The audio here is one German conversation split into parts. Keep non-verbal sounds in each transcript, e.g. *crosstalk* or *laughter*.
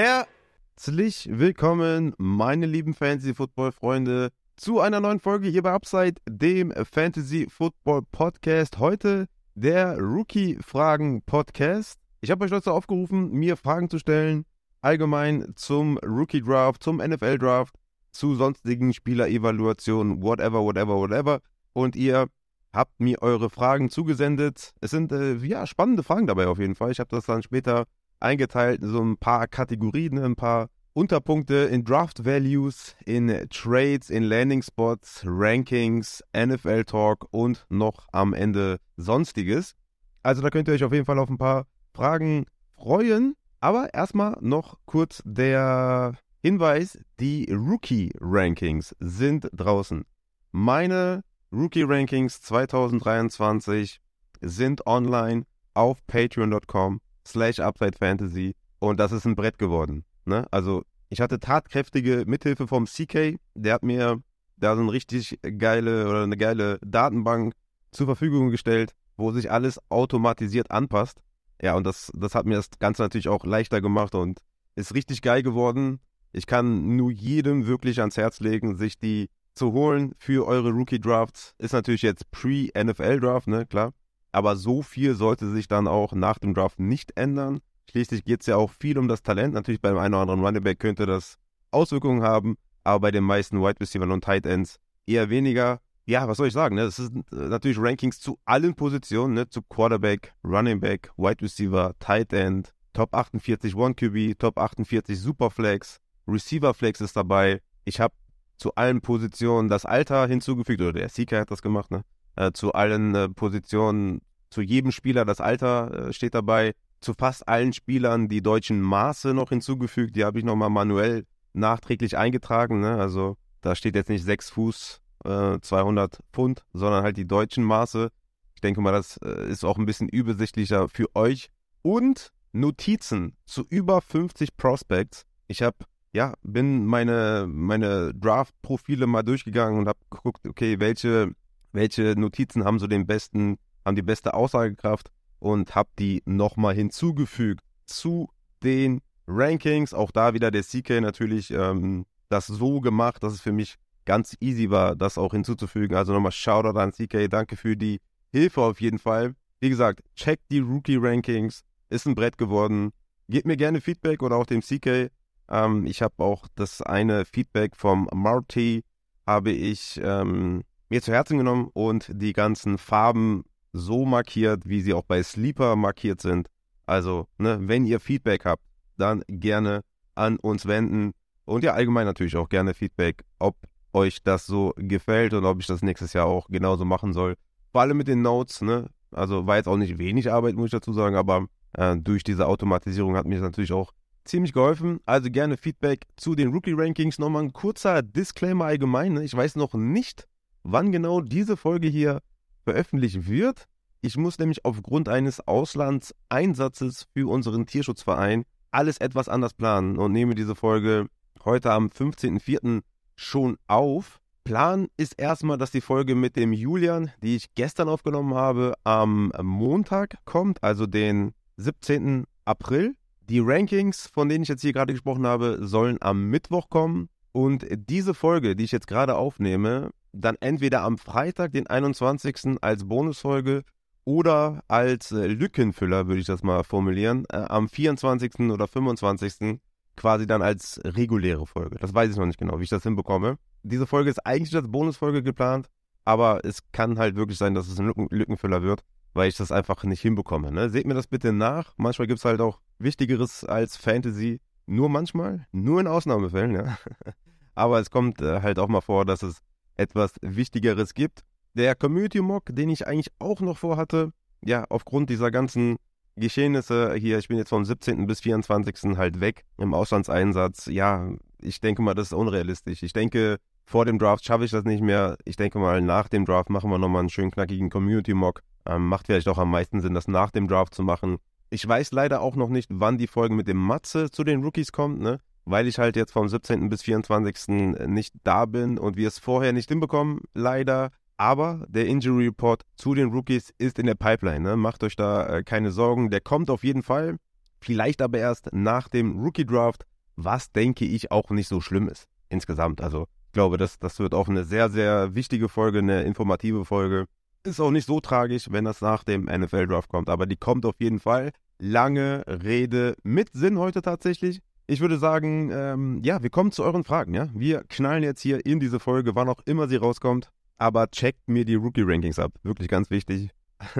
Herzlich willkommen, meine lieben Fantasy-Football-Freunde, zu einer neuen Folge hier bei Upside, dem Fantasy-Football-Podcast. Heute der Rookie-Fragen-Podcast. Ich habe euch dazu aufgerufen, mir Fragen zu stellen, allgemein zum Rookie-Draft, zum NFL-Draft, zu sonstigen Spielerevaluationen, whatever, whatever, whatever. Und ihr habt mir eure Fragen zugesendet. Es sind äh, ja spannende Fragen dabei auf jeden Fall. Ich habe das dann später eingeteilt in so ein paar Kategorien, ein paar Unterpunkte in Draft Values, in Trades, in Landing Spots, Rankings, NFL Talk und noch am Ende Sonstiges. Also da könnt ihr euch auf jeden Fall auf ein paar Fragen freuen. Aber erstmal noch kurz der Hinweis, die Rookie Rankings sind draußen. Meine Rookie Rankings 2023 sind online auf patreon.com slash Upside Fantasy und das ist ein Brett geworden. Ne? Also ich hatte tatkräftige Mithilfe vom CK, der hat mir da so eine richtig geile oder eine geile Datenbank zur Verfügung gestellt, wo sich alles automatisiert anpasst. Ja, und das, das hat mir das Ganze natürlich auch leichter gemacht und ist richtig geil geworden. Ich kann nur jedem wirklich ans Herz legen, sich die zu holen für eure Rookie Drafts. Ist natürlich jetzt Pre-NFL Draft, ne, klar. Aber so viel sollte sich dann auch nach dem Draft nicht ändern. Schließlich geht es ja auch viel um das Talent. Natürlich beim einen oder anderen Running Back könnte das Auswirkungen haben, aber bei den meisten Wide Receivers und Tight Ends eher weniger. Ja, was soll ich sagen? Ne? Das sind äh, natürlich Rankings zu allen Positionen, ne? zu Quarterback, Running Back, Wide Receiver, Tight End, Top 48 One QB, Top 48 Superflex, Receiver Flex ist dabei. Ich habe zu allen Positionen das Alter hinzugefügt, oder der Seeker hat das gemacht, ne? Äh, zu allen äh, Positionen, zu jedem Spieler das Alter äh, steht dabei. Zu fast allen Spielern die deutschen Maße noch hinzugefügt. Die habe ich nochmal manuell nachträglich eingetragen. Ne? Also da steht jetzt nicht 6 Fuß, 200 äh, Pfund, sondern halt die deutschen Maße. Ich denke mal, das äh, ist auch ein bisschen übersichtlicher für euch. Und Notizen zu über 50 Prospects. Ich habe ja, bin meine, meine Draft-Profile mal durchgegangen und habe geguckt, okay, welche, welche Notizen haben so den besten, haben die beste Aussagekraft und habe die nochmal hinzugefügt zu den Rankings. Auch da wieder der CK natürlich ähm, das so gemacht, dass es für mich ganz easy war, das auch hinzuzufügen. Also nochmal Shoutout an CK, danke für die Hilfe auf jeden Fall. Wie gesagt, checkt die Rookie-Rankings, ist ein Brett geworden. Gebt mir gerne Feedback oder auch dem CK. Ähm, ich habe auch das eine Feedback vom Marty, habe ich ähm, mir zu Herzen genommen und die ganzen Farben so markiert, wie sie auch bei Sleeper markiert sind. Also, ne, wenn ihr Feedback habt, dann gerne an uns wenden. Und ja, allgemein natürlich auch gerne Feedback, ob euch das so gefällt und ob ich das nächstes Jahr auch genauso machen soll. Vor allem mit den Notes, ne? Also war jetzt auch nicht wenig Arbeit, muss ich dazu sagen, aber äh, durch diese Automatisierung hat mir das natürlich auch ziemlich geholfen. Also gerne Feedback zu den Rookie-Rankings. Nochmal ein kurzer Disclaimer allgemein. Ne? Ich weiß noch nicht, wann genau diese Folge hier veröffentlicht wird. Ich muss nämlich aufgrund eines Auslandseinsatzes für unseren Tierschutzverein alles etwas anders planen und nehme diese Folge heute am 15.04. schon auf. Plan ist erstmal, dass die Folge mit dem Julian, die ich gestern aufgenommen habe, am Montag kommt, also den 17. April. Die Rankings, von denen ich jetzt hier gerade gesprochen habe, sollen am Mittwoch kommen. Und diese Folge, die ich jetzt gerade aufnehme, dann entweder am Freitag, den 21. als Bonusfolge oder als äh, Lückenfüller, würde ich das mal formulieren, äh, am 24. oder 25. quasi dann als reguläre Folge. Das weiß ich noch nicht genau, wie ich das hinbekomme. Diese Folge ist eigentlich als Bonusfolge geplant, aber es kann halt wirklich sein, dass es ein Lücken Lückenfüller wird weil ich das einfach nicht hinbekomme. Ne? Seht mir das bitte nach. Manchmal gibt es halt auch Wichtigeres als Fantasy. Nur manchmal, nur in Ausnahmefällen, ja. *laughs* Aber es kommt äh, halt auch mal vor, dass es etwas Wichtigeres gibt. Der Community Mock, den ich eigentlich auch noch vorhatte, ja, aufgrund dieser ganzen Geschehnisse hier, ich bin jetzt vom 17. bis 24. halt weg im Auslandseinsatz. Ja, ich denke mal, das ist unrealistisch. Ich denke, vor dem Draft schaffe ich das nicht mehr. Ich denke mal, nach dem Draft machen wir nochmal einen schönen knackigen Community Mock. Ähm, macht vielleicht auch am meisten Sinn, das nach dem Draft zu machen. Ich weiß leider auch noch nicht, wann die Folge mit dem Matze zu den Rookies kommt, ne? Weil ich halt jetzt vom 17. bis 24. nicht da bin und wir es vorher nicht hinbekommen, leider. Aber der Injury Report zu den Rookies ist in der Pipeline. Ne? Macht euch da äh, keine Sorgen. Der kommt auf jeden Fall. vielleicht aber erst nach dem Rookie Draft, was denke ich auch nicht so schlimm ist insgesamt. Also ich glaube, das, das wird auch eine sehr, sehr wichtige Folge, eine informative Folge. Ist auch nicht so tragisch, wenn das nach dem NFL Draft kommt, aber die kommt auf jeden Fall. Lange Rede mit Sinn heute tatsächlich. Ich würde sagen, ähm, ja, wir kommen zu euren Fragen, ja. Wir knallen jetzt hier in diese Folge, wann auch immer sie rauskommt. Aber checkt mir die Rookie-Rankings ab. Wirklich ganz wichtig. *laughs*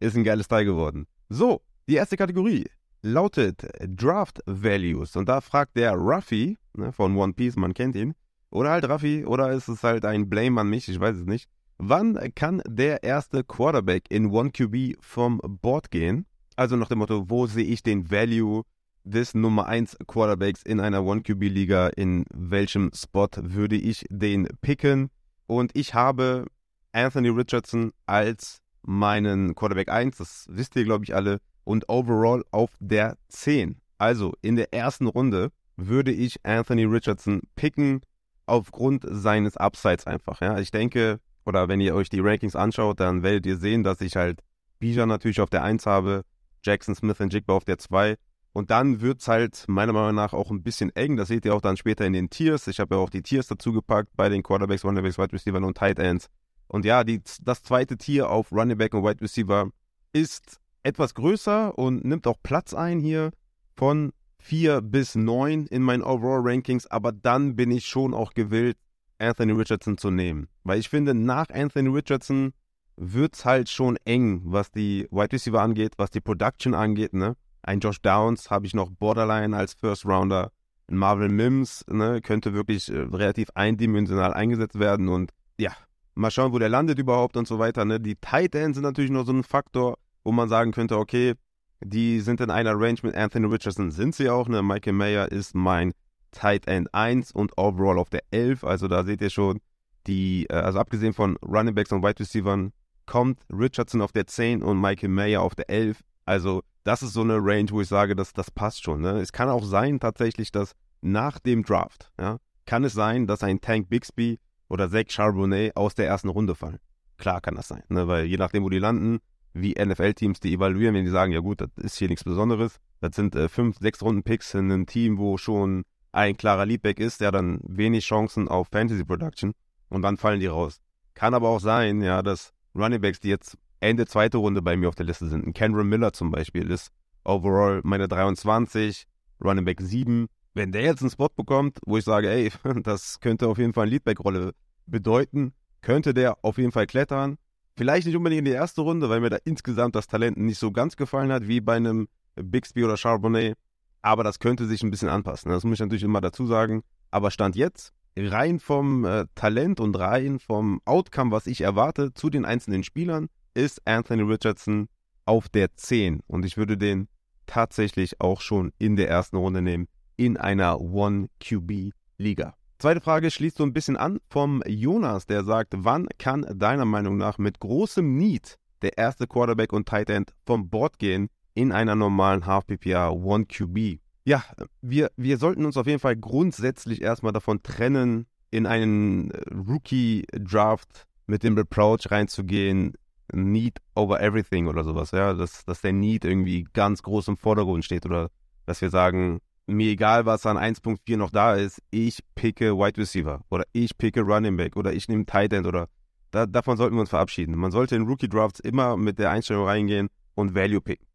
Ist ein geiles Teil geworden. So, die erste Kategorie lautet Draft Values. Und da fragt der Ruffy ne, von One Piece, man kennt ihn. Oder halt Ruffy, oder ist es halt ein Blame an mich, ich weiß es nicht. Wann kann der erste Quarterback in 1QB vom Board gehen? Also nach dem Motto, wo sehe ich den Value des Nummer 1 Quarterbacks in einer 1QB-Liga? In welchem Spot würde ich den picken? Und ich habe Anthony Richardson als meinen Quarterback 1, das wisst ihr, glaube ich, alle, und overall auf der 10. Also in der ersten Runde würde ich Anthony Richardson picken aufgrund seines Upsides einfach. Ja, ich denke, oder wenn ihr euch die Rankings anschaut, dann werdet ihr sehen, dass ich halt Bijan natürlich auf der 1 habe, Jackson Smith und Jigba auf der 2. Und dann wird es halt meiner Meinung nach auch ein bisschen eng. Das seht ihr auch dann später in den Tiers. Ich habe ja auch die Tiers dazu gepackt bei den Quarterbacks, Runningbacks, Wide Receiver und Tight Ends. Und ja, die, das zweite Tier auf Running Back und Wide Receiver ist etwas größer und nimmt auch Platz ein hier von 4 bis 9 in meinen Overall Rankings. Aber dann bin ich schon auch gewillt, Anthony Richardson zu nehmen. Weil ich finde, nach Anthony Richardson wird es halt schon eng, was die Wide Receiver angeht, was die Production angeht. Ne? Ein Josh Downs habe ich noch Borderline als First Rounder. Ein Marvel Mims ne, könnte wirklich äh, relativ eindimensional eingesetzt werden. Und ja, mal schauen, wo der landet überhaupt und so weiter. Ne? Die Tight Ends sind natürlich noch so ein Faktor, wo man sagen könnte, okay, die sind in einer Range mit Anthony Richardson, sind sie auch. Ne? Michael Mayer ist mein Tight End 1 und overall auf der 11. Also da seht ihr schon, die, äh, also abgesehen von Running Backs und Wide Receivers, kommt Richardson auf der 10 und Michael Mayer auf der 11. Also das ist so eine Range, wo ich sage, dass das passt schon. Ne? Es kann auch sein tatsächlich, dass nach dem Draft, ja, kann es sein, dass ein Tank Bixby oder Zach Charbonnet aus der ersten Runde fallen. Klar kann das sein, ne? weil je nachdem, wo die landen, wie NFL-Teams die evaluieren, wenn die sagen, ja gut, das ist hier nichts Besonderes. Das sind äh, fünf, sechs Runden-Picks in einem Team, wo schon ein klarer Leadback ist, der dann wenig Chancen auf Fantasy Production und dann fallen die raus. Kann aber auch sein, ja, dass Runningbacks, die jetzt Ende zweite Runde bei mir auf der Liste sind, ein Cameron Miller zum Beispiel ist overall meine 23, Runningback 7. Wenn der jetzt einen Spot bekommt, wo ich sage, ey, *laughs* das könnte auf jeden Fall eine Leadback-Rolle bedeuten, könnte der auf jeden Fall klettern. Vielleicht nicht unbedingt in die erste Runde, weil mir da insgesamt das Talent nicht so ganz gefallen hat, wie bei einem Bixby oder Charbonnet. Aber das könnte sich ein bisschen anpassen. Das muss ich natürlich immer dazu sagen. Aber Stand jetzt, rein vom äh, Talent und rein vom Outcome, was ich erwarte zu den einzelnen Spielern, ist Anthony Richardson auf der 10. Und ich würde den tatsächlich auch schon in der ersten Runde nehmen, in einer One-QB-Liga. Zweite Frage schließt so ein bisschen an vom Jonas, der sagt, wann kann deiner Meinung nach mit großem Need der erste Quarterback und Tight End vom Board gehen in einer normalen Half-PPR One-QB? Ja, wir, wir sollten uns auf jeden Fall grundsätzlich erstmal davon trennen, in einen äh, Rookie-Draft mit dem Approach reinzugehen, Need over everything oder sowas, ja, dass, dass der Need irgendwie ganz groß im Vordergrund steht oder dass wir sagen, mir egal, was an 1.4 noch da ist, ich picke Wide Receiver oder ich picke Running Back oder ich nehme Tight End oder da, davon sollten wir uns verabschieden. Man sollte in Rookie Drafts immer mit der Einstellung reingehen und Value picken.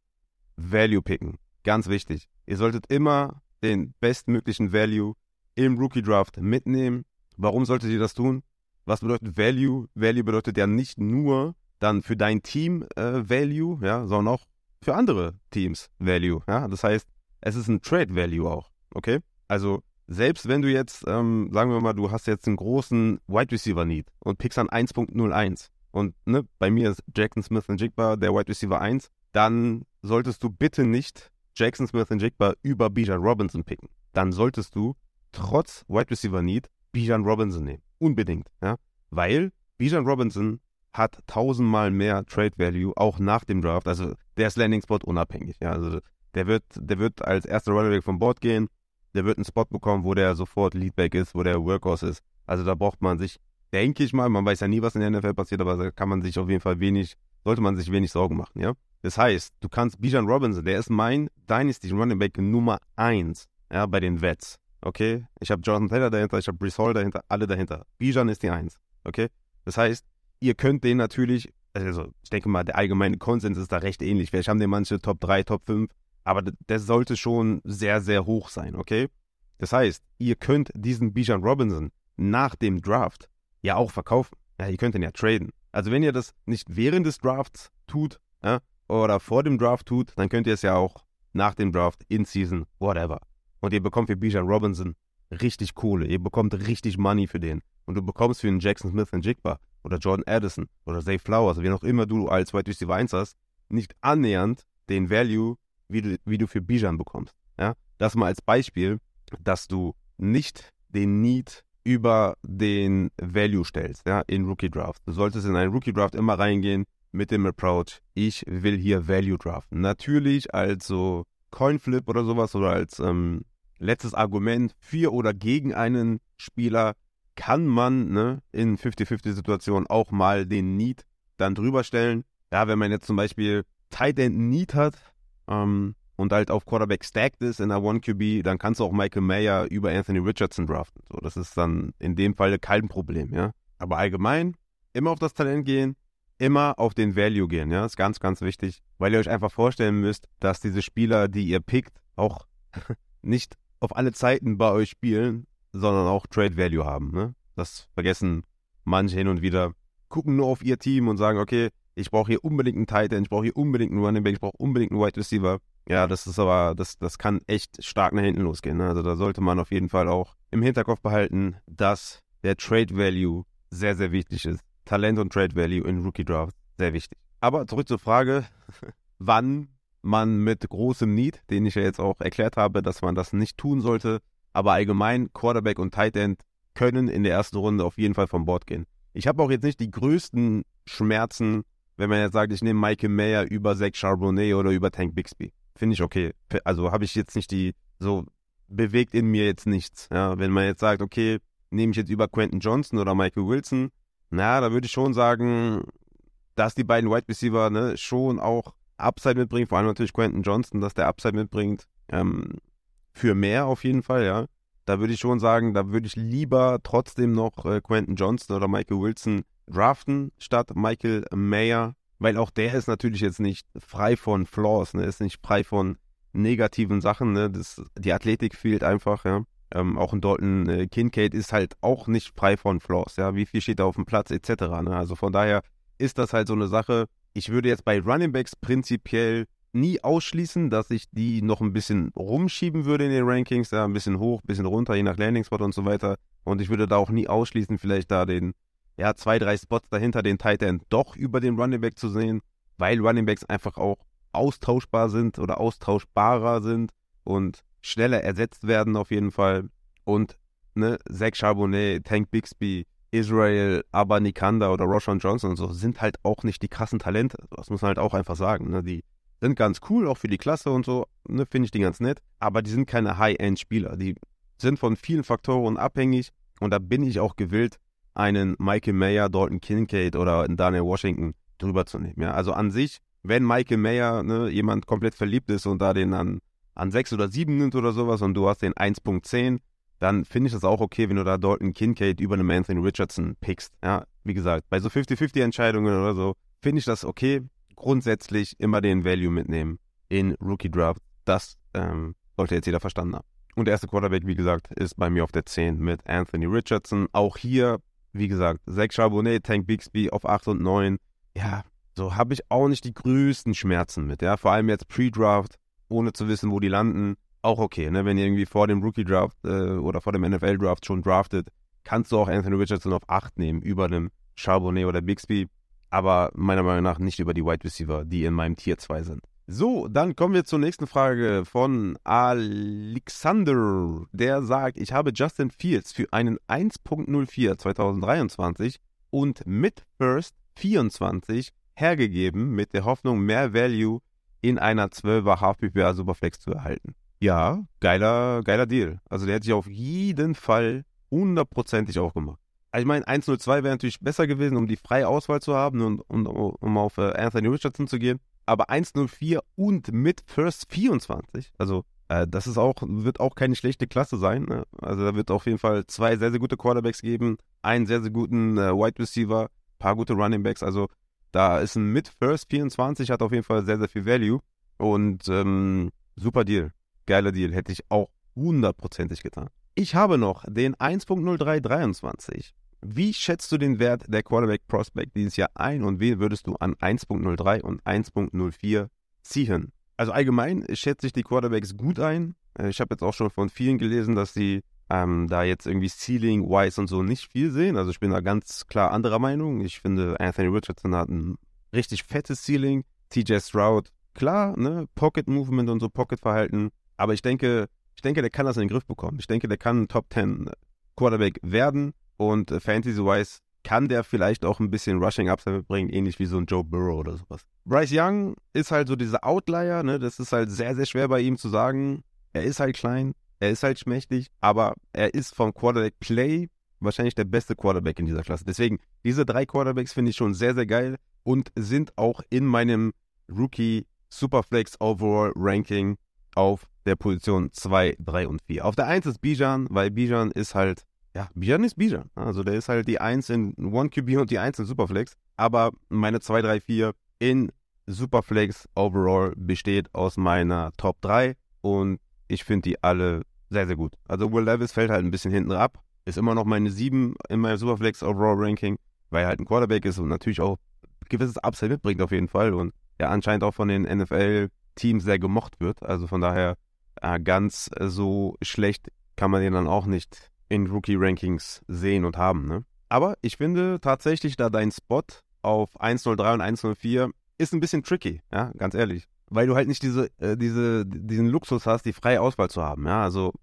Value picken. Ganz wichtig. Ihr solltet immer den bestmöglichen Value im Rookie Draft mitnehmen. Warum solltet ihr das tun? Was bedeutet Value? Value bedeutet ja nicht nur dann für dein Team äh, Value, ja, sondern auch für andere Teams Value. Ja? Das heißt, es ist ein Trade Value auch. Okay? Also selbst wenn du jetzt, ähm, sagen wir mal, du hast jetzt einen großen Wide Receiver Need und pickst an 1.01 und ne, bei mir ist Jackson Smith und Jigba der Wide Receiver 1, dann solltest du bitte nicht Jackson Smith und Jigba über Bijan Robinson picken. Dann solltest du trotz Wide Receiver Need Bijan Robinson nehmen. Unbedingt, ja. Weil Bijan Robinson hat tausendmal mehr Trade Value, auch nach dem Draft. Also der ist Landing Spot unabhängig, ja. Also der wird, der wird als erster Runnerback vom Board gehen. Der wird einen Spot bekommen, wo der sofort Leadback ist, wo der Workhorse ist. Also da braucht man sich, denke ich mal, man weiß ja nie, was in der NFL passiert, aber da kann man sich auf jeden Fall wenig, sollte man sich wenig Sorgen machen, ja. Das heißt, du kannst Bijan Robinson, der ist mein Dynasty Running Back Nummer 1 ja, bei den Vets. Okay? Ich habe Jonathan Taylor dahinter, ich habe Brees Hall dahinter, alle dahinter. Bijan ist die 1. Okay? Das heißt, ihr könnt den natürlich, also ich denke mal, der allgemeine Konsens ist da recht ähnlich. Vielleicht haben den manche Top 3, Top 5, aber der sollte schon sehr, sehr hoch sein, okay? Das heißt, ihr könnt diesen Bijan Robinson nach dem Draft ja auch verkaufen. Ja, ihr könnt ihn ja traden. Also wenn ihr das nicht während des Drafts tut, ja, oder vor dem Draft tut, dann könnt ihr es ja auch nach dem Draft, in Season, whatever. Und ihr bekommt für Bijan Robinson richtig Kohle. Ihr bekommt richtig Money für den. Und du bekommst für einen Jackson Smith und Jigba oder Jordan Addison oder Zay Flowers, wie auch immer du als Wide Receiver 1 hast, nicht annähernd den Value, wie du, wie du für Bijan bekommst. Ja? Das mal als Beispiel, dass du nicht den Need über den Value stellst, ja, in Rookie Draft. Du solltest in einen Rookie Draft immer reingehen mit dem Approach, ich will hier Value draften. Natürlich als so Coinflip oder sowas oder als ähm, letztes Argument für oder gegen einen Spieler kann man ne, in 50-50-Situationen auch mal den Need dann drüber stellen. Ja, wenn man jetzt zum Beispiel Tight End Need hat ähm, und halt auf Quarterback stacked ist in der 1QB, dann kannst du auch Michael Mayer über Anthony Richardson draften. So, das ist dann in dem Fall kein Problem, ja. Aber allgemein immer auf das Talent gehen, immer auf den Value gehen, ja. Das ist ganz, ganz wichtig, weil ihr euch einfach vorstellen müsst, dass diese Spieler, die ihr pickt, auch *laughs* nicht auf alle Zeiten bei euch spielen, sondern auch Trade Value haben. Ne? Das vergessen manche hin und wieder. Gucken nur auf ihr Team und sagen, okay, ich brauche hier unbedingt einen Tight End, ich brauche hier unbedingt einen Running Back, ich brauche unbedingt einen Wide Receiver. Ja, das ist aber, das, das kann echt stark nach hinten losgehen. Ne? Also da sollte man auf jeden Fall auch im Hinterkopf behalten, dass der Trade Value sehr, sehr wichtig ist. Talent und Trade Value in Rookie Draft sehr wichtig. Aber zurück zur Frage, *laughs* wann man mit großem Need, den ich ja jetzt auch erklärt habe, dass man das nicht tun sollte, aber allgemein Quarterback und Tight End können in der ersten Runde auf jeden Fall vom Bord gehen. Ich habe auch jetzt nicht die größten Schmerzen, wenn man jetzt sagt, ich nehme Michael Mayer über Zach Charbonnet oder über Tank Bixby. Finde ich okay. Also habe ich jetzt nicht die, so bewegt in mir jetzt nichts. Ja, wenn man jetzt sagt, okay, nehme ich jetzt über Quentin Johnson oder Michael Wilson, na, da würde ich schon sagen, dass die beiden Wide Receiver ne, schon auch Upside mitbringen, vor allem natürlich Quentin Johnson, dass der Upside mitbringt. Ähm, für mehr auf jeden Fall, ja. Da würde ich schon sagen, da würde ich lieber trotzdem noch äh, Quentin Johnson oder Michael Wilson draften, statt Michael Mayer, weil auch der ist natürlich jetzt nicht frei von Flaws, ne, ist nicht frei von negativen Sachen, ne, das, die Athletik fehlt einfach, ja. Ähm, auch in Dalton äh, Kincaid ist halt auch nicht frei von Flaws, ja, wie viel steht da auf dem Platz etc. Ne? Also von daher ist das halt so eine Sache, ich würde jetzt bei Running Backs prinzipiell nie ausschließen, dass ich die noch ein bisschen rumschieben würde in den Rankings, ja, ein bisschen hoch, ein bisschen runter, je nach Landing Spot und so weiter. Und ich würde da auch nie ausschließen, vielleicht da den, ja, zwei, drei Spots dahinter den Tight End doch über den Running Back zu sehen, weil Running Backs einfach auch austauschbar sind oder austauschbarer sind und schneller ersetzt werden auf jeden Fall. Und ne, Zach Charbonnet, Tank Bixby, Israel Abanikanda oder Roshan Johnson und so sind halt auch nicht die krassen Talente. Das muss man halt auch einfach sagen. Ne? Die sind ganz cool, auch für die Klasse und so, ne? finde ich die ganz nett. Aber die sind keine High-End-Spieler. Die sind von vielen Faktoren abhängig und da bin ich auch gewillt, einen Michael Mayer, Dalton Kincaid oder Daniel Washington drüber zu nehmen. Ja? Also an sich, wenn Michael Mayer ne, jemand komplett verliebt ist und da den an, an 6 oder 7 nimmt oder sowas und du hast den 1.10, dann finde ich das auch okay, wenn du da Dalton Kincaid über einem Anthony Richardson pickst. Ja, wie gesagt, bei so 50-50 Entscheidungen oder so, finde ich das okay. Grundsätzlich immer den Value mitnehmen in Rookie Draft. Das ähm, sollte jetzt jeder verstanden haben. Und der erste Quarterback, wie gesagt, ist bei mir auf der 10 mit Anthony Richardson. Auch hier, wie gesagt, Zach Charbonnet, Tank Bixby auf 8 und 9. Ja, so habe ich auch nicht die größten Schmerzen mit. Ja, vor allem jetzt Pre-Draft, ohne zu wissen, wo die landen auch okay, ne? Wenn ihr irgendwie vor dem Rookie-Draft äh, oder vor dem NFL-Draft schon draftet, kannst du auch Anthony Richardson auf 8 nehmen, über einem Charbonnet oder Bixby, aber meiner Meinung nach nicht über die Wide Receiver, die in meinem Tier 2 sind. So, dann kommen wir zur nächsten Frage von Alexander. Der sagt, ich habe Justin Fields für einen 1.04 2023 und mit First 24 hergegeben mit der Hoffnung, mehr Value in einer 12er Half-PPA Superflex zu erhalten. Ja, geiler, geiler Deal. Also der hätte sich auf jeden Fall hundertprozentig auch gemacht. Also ich meine, 102 wäre natürlich besser gewesen, um die freie Auswahl zu haben und, und um auf äh, Anthony Richardson zu gehen. aber 1,04 und mit First 24. Also äh, das ist auch, wird auch keine schlechte Klasse sein. Ne? Also da wird auf jeden Fall zwei sehr, sehr gute Quarterbacks geben, einen sehr, sehr guten äh, Wide Receiver, paar gute Running Backs. Also da ist ein mit First 24, hat auf jeden Fall sehr, sehr viel Value. Und ähm, super Deal. Geiler Deal. Hätte ich auch hundertprozentig getan. Ich habe noch den 1.0323. Wie schätzt du den Wert der Quarterback Prospect dieses Jahr ein und wen würdest du an 1.03 und 1.04 ziehen? Also allgemein schätze ich die Quarterbacks gut ein. Äh, ich habe jetzt auch schon von vielen gelesen, dass sie ähm, da jetzt irgendwie Ceiling, Wise und so nicht viel sehen. Also ich bin da ganz klar anderer Meinung. Ich finde, Anthony Richardson hat ein richtig fettes Ceiling. TJ Stroud, klar, ne, Pocket Movement und so Pocket Verhalten. Aber ich denke, ich denke, der kann das in den Griff bekommen. Ich denke, der kann ein Top 10 Quarterback werden. Und äh, Fantasy-wise kann der vielleicht auch ein bisschen Rushing Upside mitbringen, ähnlich wie so ein Joe Burrow oder sowas. Bryce Young ist halt so dieser Outlier, ne? Das ist halt sehr, sehr schwer bei ihm zu sagen. Er ist halt klein, er ist halt schmächtig, aber er ist vom Quarterback Play wahrscheinlich der beste Quarterback in dieser Klasse. Deswegen, diese drei Quarterbacks finde ich schon sehr, sehr geil und sind auch in meinem Rookie Superflex Overall Ranking auf der Position 2, 3 und 4. Auf der 1 ist Bijan, weil Bijan ist halt ja, Bijan ist Bijan. Also der ist halt die 1 in One QB und die 1 in Superflex. Aber meine 2, 3, 4 in Superflex overall besteht aus meiner Top 3 und ich finde die alle sehr, sehr gut. Also Will Levis fällt halt ein bisschen hinten ab. Ist immer noch meine 7 in meinem Superflex Overall Ranking, weil er halt ein Quarterback ist und natürlich auch gewisses Upside mitbringt auf jeden Fall und er anscheinend auch von den NFL-Teams sehr gemocht wird. Also von daher äh, ganz so schlecht kann man den dann auch nicht in Rookie-Rankings sehen und haben. Ne? Aber ich finde tatsächlich, da dein Spot auf 103 und 104 ist ein bisschen tricky, ja, ganz ehrlich. Weil du halt nicht diese, äh, diese, diesen Luxus hast, die freie Auswahl zu haben, ja. Also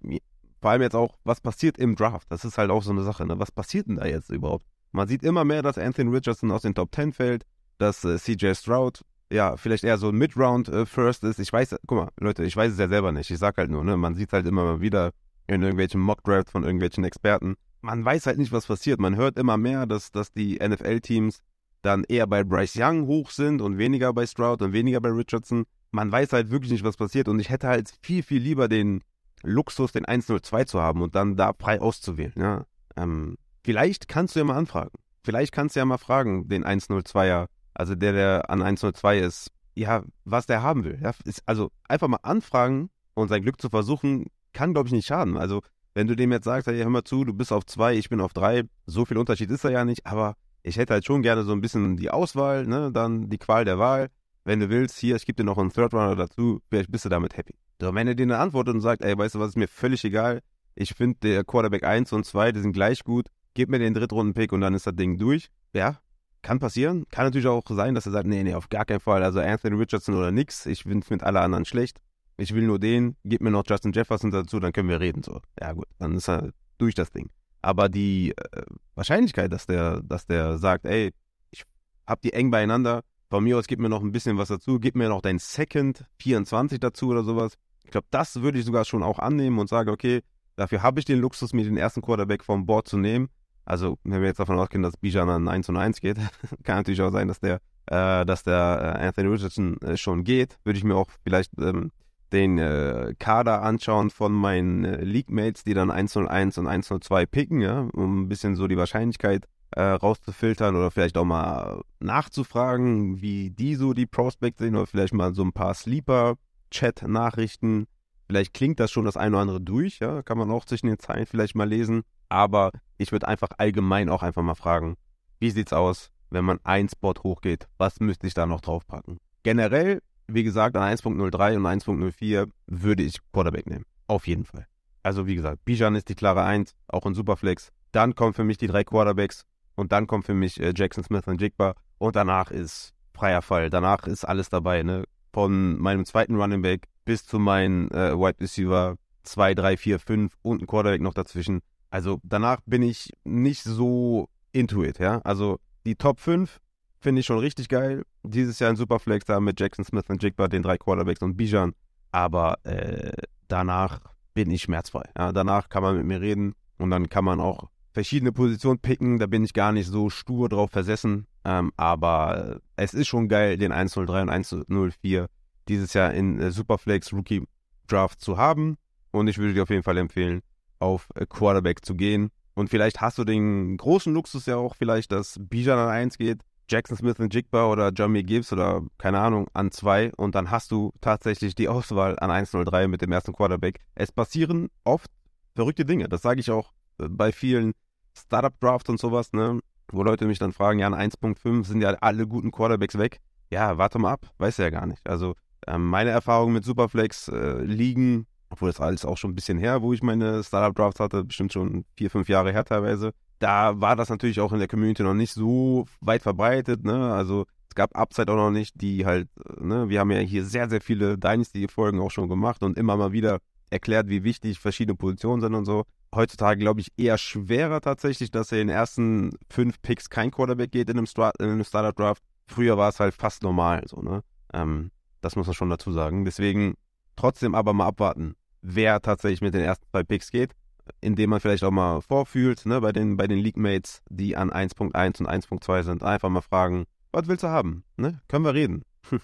vor allem jetzt auch, was passiert im Draft? Das ist halt auch so eine Sache, ne? Was passiert denn da jetzt überhaupt? Man sieht immer mehr, dass Anthony Richardson aus den Top 10 fällt, dass äh, CJ Stroud ja, vielleicht eher so ein Mid-Round äh, First ist. Ich weiß, guck mal, Leute, ich weiß es ja selber nicht. Ich sag halt nur, ne, man sieht halt immer mal wieder, in irgendwelchen Mockdrafts von irgendwelchen Experten. Man weiß halt nicht, was passiert. Man hört immer mehr, dass, dass die NFL-Teams dann eher bei Bryce Young hoch sind und weniger bei Stroud und weniger bei Richardson. Man weiß halt wirklich nicht, was passiert. Und ich hätte halt viel, viel lieber den Luxus, den 102 zu haben und dann da frei auszuwählen. Ja? Ähm, vielleicht kannst du ja mal anfragen. Vielleicht kannst du ja mal fragen, den 102er, also der, der an 102 ist, ja, was der haben will. Ja? Ist, also einfach mal anfragen und sein Glück zu versuchen, kann, glaube ich, nicht schaden. Also, wenn du dem jetzt sagst, hey, hör mal zu, du bist auf zwei, ich bin auf drei, so viel Unterschied ist da ja nicht, aber ich hätte halt schon gerne so ein bisschen die Auswahl, ne, dann die Qual der Wahl. Wenn du willst, hier, ich gebe dir noch einen Third Runner dazu, vielleicht bist du damit happy. So, wenn er dir eine antwortet und sagt, ey, weißt du was, ist mir völlig egal, ich finde der Quarterback 1 und 2, die sind gleich gut, gib mir den Drittrunden-Pick und dann ist das Ding durch. Ja, kann passieren. Kann natürlich auch sein, dass er sagt, nee, nee, auf gar keinen Fall. Also Anthony Richardson oder nix. Ich finde find alle anderen schlecht ich will nur den, gib mir noch Justin Jefferson dazu, dann können wir reden. So, ja gut, dann ist er durch das Ding. Aber die äh, Wahrscheinlichkeit, dass der, dass der sagt, ey, ich hab die eng beieinander, von mir aus gib mir noch ein bisschen was dazu, gib mir noch dein Second 24 dazu oder sowas. Ich glaube, das würde ich sogar schon auch annehmen und sage, okay, dafür habe ich den Luxus, mir den ersten Quarterback vom Board zu nehmen. Also, wenn wir jetzt davon ausgehen, dass Bijan an 1 und 1 geht, *laughs* kann natürlich auch sein, dass der, äh, dass der äh, Anthony Richardson äh, schon geht. Würde ich mir auch vielleicht ähm, den äh, Kader anschauen von meinen äh, League-Mates, die dann 101 und 102 picken, ja, um ein bisschen so die Wahrscheinlichkeit äh, rauszufiltern oder vielleicht auch mal nachzufragen, wie die so die Prospects sehen oder vielleicht mal so ein paar Sleeper-Chat-Nachrichten. Vielleicht klingt das schon das eine oder andere durch, ja, kann man auch zwischen den Zeilen vielleicht mal lesen. Aber ich würde einfach allgemein auch einfach mal fragen, wie sieht's aus, wenn man ein Spot hochgeht? Was müsste ich da noch draufpacken? Generell wie gesagt, an 1.03 und 1.04 würde ich Quarterback nehmen. Auf jeden Fall. Also wie gesagt, Bijan ist die klare 1, auch in Superflex. Dann kommen für mich die drei Quarterbacks und dann kommt für mich äh, Jackson Smith und Jigba und danach ist freier Fall. Danach ist alles dabei, ne? Von meinem zweiten Running Back bis zu meinem äh, Wide Receiver 2, 3, 4, 5 und ein Quarterback noch dazwischen. Also danach bin ich nicht so into it, ja? Also die Top 5 Finde ich schon richtig geil. Dieses Jahr ein Superflex da mit Jackson Smith und Jigba, den drei Quarterbacks und Bijan. Aber äh, danach bin ich schmerzfrei. Ja, danach kann man mit mir reden und dann kann man auch verschiedene Positionen picken. Da bin ich gar nicht so stur drauf versessen. Ähm, aber es ist schon geil, den 103 und 104 dieses Jahr in äh, Superflex Rookie Draft zu haben. Und ich würde dir auf jeden Fall empfehlen, auf äh, Quarterback zu gehen. Und vielleicht hast du den großen Luxus ja auch, vielleicht, dass Bijan an 1 geht, Jackson Smith und Jigba oder Jamie Gibbs oder keine Ahnung an 2 und dann hast du tatsächlich die Auswahl an 103 mit dem ersten Quarterback. Es passieren oft verrückte Dinge. Das sage ich auch äh, bei vielen Startup-Drafts und sowas, ne? Wo Leute mich dann fragen, ja, an 1.5 sind ja alle guten Quarterbacks weg. Ja, warte mal ab, weiß ja gar nicht. Also ähm, meine Erfahrungen mit Superflex äh, liegen, obwohl das alles auch schon ein bisschen her, wo ich meine Startup-Drafts hatte, bestimmt schon vier, fünf Jahre her teilweise. Da war das natürlich auch in der Community noch nicht so weit verbreitet, ne? Also es gab Upside auch noch nicht, die halt, ne, wir haben ja hier sehr, sehr viele Dynasty-Folgen auch schon gemacht und immer mal wieder erklärt, wie wichtig verschiedene Positionen sind und so. Heutzutage glaube ich eher schwerer tatsächlich, dass er in den ersten fünf Picks kein Quarterback geht in einem, Start, in einem Startup-Draft. Früher war es halt fast normal, so, ne? Ähm, das muss man schon dazu sagen. Deswegen trotzdem aber mal abwarten, wer tatsächlich mit den ersten zwei Picks geht, indem man vielleicht auch mal vorfühlt, ne, bei den, bei den League-Mates, die an 1.1 und 1.2 sind, einfach mal fragen, was willst du haben? Ne? Können wir reden. *laughs*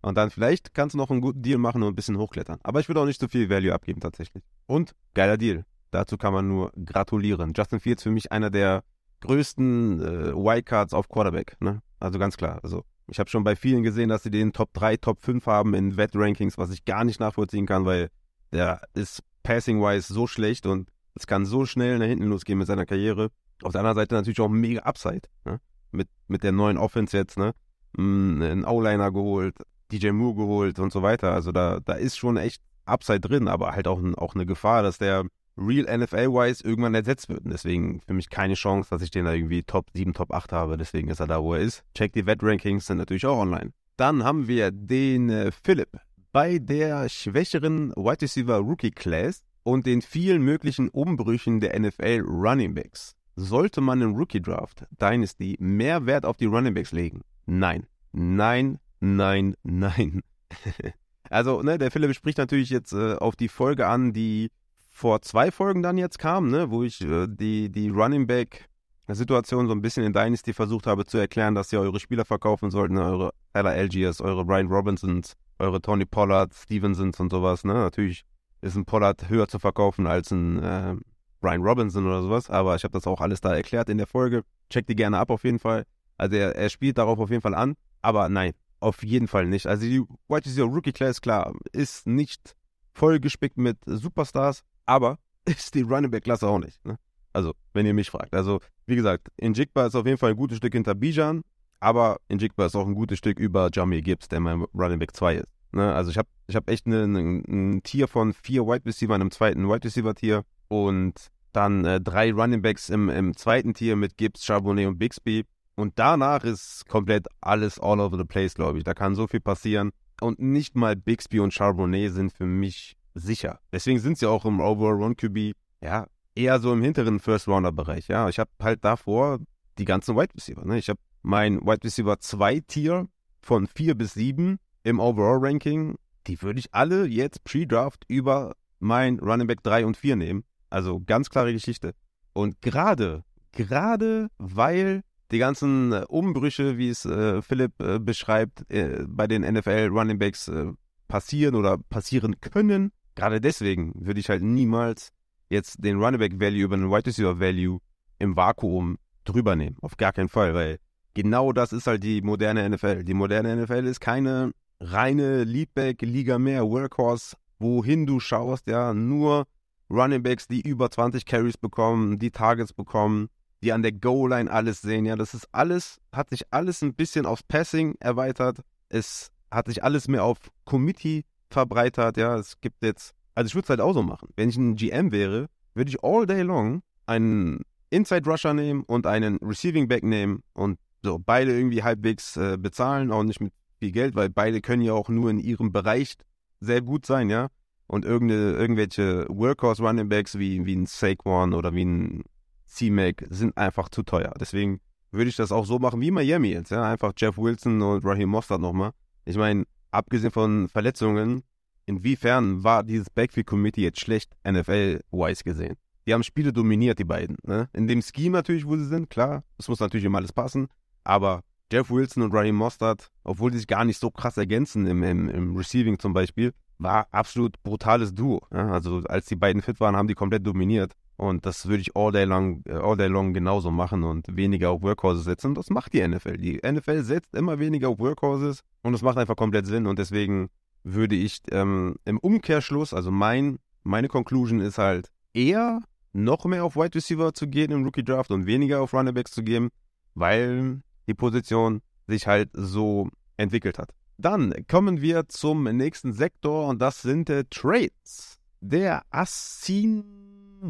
Und dann vielleicht kannst du noch einen guten Deal machen und ein bisschen hochklettern. Aber ich würde auch nicht so viel Value abgeben tatsächlich. Und geiler Deal. Dazu kann man nur gratulieren. Justin Fields für mich einer der größten äh, Wildcards auf Quarterback. Ne? Also ganz klar. Also ich habe schon bei vielen gesehen, dass sie den Top 3, Top 5 haben in Wett-Rankings, was ich gar nicht nachvollziehen kann, weil der ist passing-wise so schlecht und es kann so schnell nach hinten losgehen mit seiner Karriere. Auf der anderen Seite natürlich auch mega Upside. Ne? Mit, mit der neuen Offense jetzt, ne? Mm, einen O-Liner geholt, DJ Moore geholt und so weiter. Also da, da ist schon echt Upside drin, aber halt auch, auch eine Gefahr, dass der real NFL-wise irgendwann ersetzt wird. Und deswegen für mich keine Chance, dass ich den da irgendwie Top 7, Top 8 habe. Deswegen ist er da, wo er ist. Check die Wett-Rankings, sind natürlich auch online. Dann haben wir den äh, Philipp. Bei der schwächeren Wide Receiver Rookie Class und den vielen möglichen Umbrüchen der NFL Running Backs sollte man im Rookie Draft Dynasty mehr Wert auf die Running Backs legen? Nein. Nein, nein, nein. *laughs* also, ne, der Philipp spricht natürlich jetzt äh, auf die Folge an, die vor zwei Folgen dann jetzt kam, ne, wo ich äh, die, die Running Back Situation so ein bisschen in Dynasty versucht habe zu erklären, dass ihr eure Spieler verkaufen sollten, ne, eure Tyler Algiers, eure Brian Robinsons, eure Tony Pollard, Stevensons und sowas, ne. Natürlich ist ein Pollard höher zu verkaufen als ein äh, Brian Robinson oder sowas, aber ich habe das auch alles da erklärt in der Folge. Checkt die gerne ab auf jeden Fall. Also er, er spielt darauf auf jeden Fall an, aber nein, auf jeden Fall nicht. Also die White Receiver Rookie Class, klar, ist nicht voll gespickt mit Superstars, aber *laughs* ist die Running Back Klasse auch nicht. Ne? Also, wenn ihr mich fragt. Also, wie gesagt, Injigba ist auf jeden Fall ein gutes Stück hinter Bijan, aber Injigba ist auch ein gutes Stück über Jamie Gibbs, der mein Running Back 2 ist. Ne? Also, ich habe ich hab echt ein Tier von vier Wide Receiver in einem zweiten Wide Receiver Tier und dann äh, drei Running Backs im, im zweiten Tier mit Gibbs, Charbonnet und Bixby. Und danach ist komplett alles all over the place, glaube ich. Da kann so viel passieren. Und nicht mal Bixby und Charbonnet sind für mich sicher. Deswegen sind sie auch im Overall Run QB, ja, eher so im hinteren First-Rounder-Bereich. Ja, ich habe halt davor die ganzen Wide Receiver. Ne? Ich habe mein Wide Receiver 2 Tier von 4 bis 7 im Overall Ranking. Die würde ich alle jetzt pre-draft über mein Running Back 3 und 4 nehmen. Also ganz klare Geschichte. Und gerade, gerade weil die ganzen äh, Umbrüche, wie es äh, Philipp äh, beschreibt, äh, bei den NFL Running Backs äh, passieren oder passieren können. Gerade deswegen würde ich halt niemals jetzt den Running Back Value über den Wide Receiver Value im Vakuum drüber nehmen. Auf gar keinen Fall, weil genau das ist halt die moderne NFL. Die moderne NFL ist keine reine Leadback-Liga mehr, Workhorse, wohin du schaust, ja, nur Running Backs, die über 20 Carries bekommen, die Targets bekommen die an der Goal-Line alles sehen. Ja, das ist alles, hat sich alles ein bisschen aufs Passing erweitert. Es hat sich alles mehr auf Committee verbreitert. Ja, es gibt jetzt, also ich würde es halt auch so machen. Wenn ich ein GM wäre, würde ich all day long einen Inside Rusher nehmen und einen Receiving Back nehmen und so beide irgendwie halbwegs äh, bezahlen, auch nicht mit viel Geld, weil beide können ja auch nur in ihrem Bereich sehr gut sein, ja. Und irgendwelche Workhorse Running Backs wie, wie ein Saquon oder wie ein C-Mac sind einfach zu teuer. Deswegen würde ich das auch so machen wie Miami jetzt. Ja? Einfach Jeff Wilson und Raheem Mostert nochmal. Ich meine, abgesehen von Verletzungen, inwiefern war dieses Backfield-Committee jetzt schlecht NFL-wise gesehen? Die haben Spiele dominiert, die beiden. Ne? In dem Scheme natürlich, wo sie sind, klar, es muss natürlich immer alles passen, aber Jeff Wilson und Raheem Mostert, obwohl die sich gar nicht so krass ergänzen im, im, im Receiving zum Beispiel, war absolut brutales Duo. Ja, also als die beiden fit waren, haben die komplett dominiert. Und das würde ich all day long, äh, all day long genauso machen und weniger auf Workhorses setzen. Und das macht die NFL. Die NFL setzt immer weniger auf Workhorses und das macht einfach komplett Sinn. Und deswegen würde ich ähm, im Umkehrschluss, also mein, meine Conclusion ist halt eher noch mehr auf Wide Receiver zu gehen im Rookie Draft und weniger auf Running Backs zu geben, weil die Position sich halt so entwickelt hat. Dann kommen wir zum nächsten Sektor und das sind äh, Trades. Der Assindia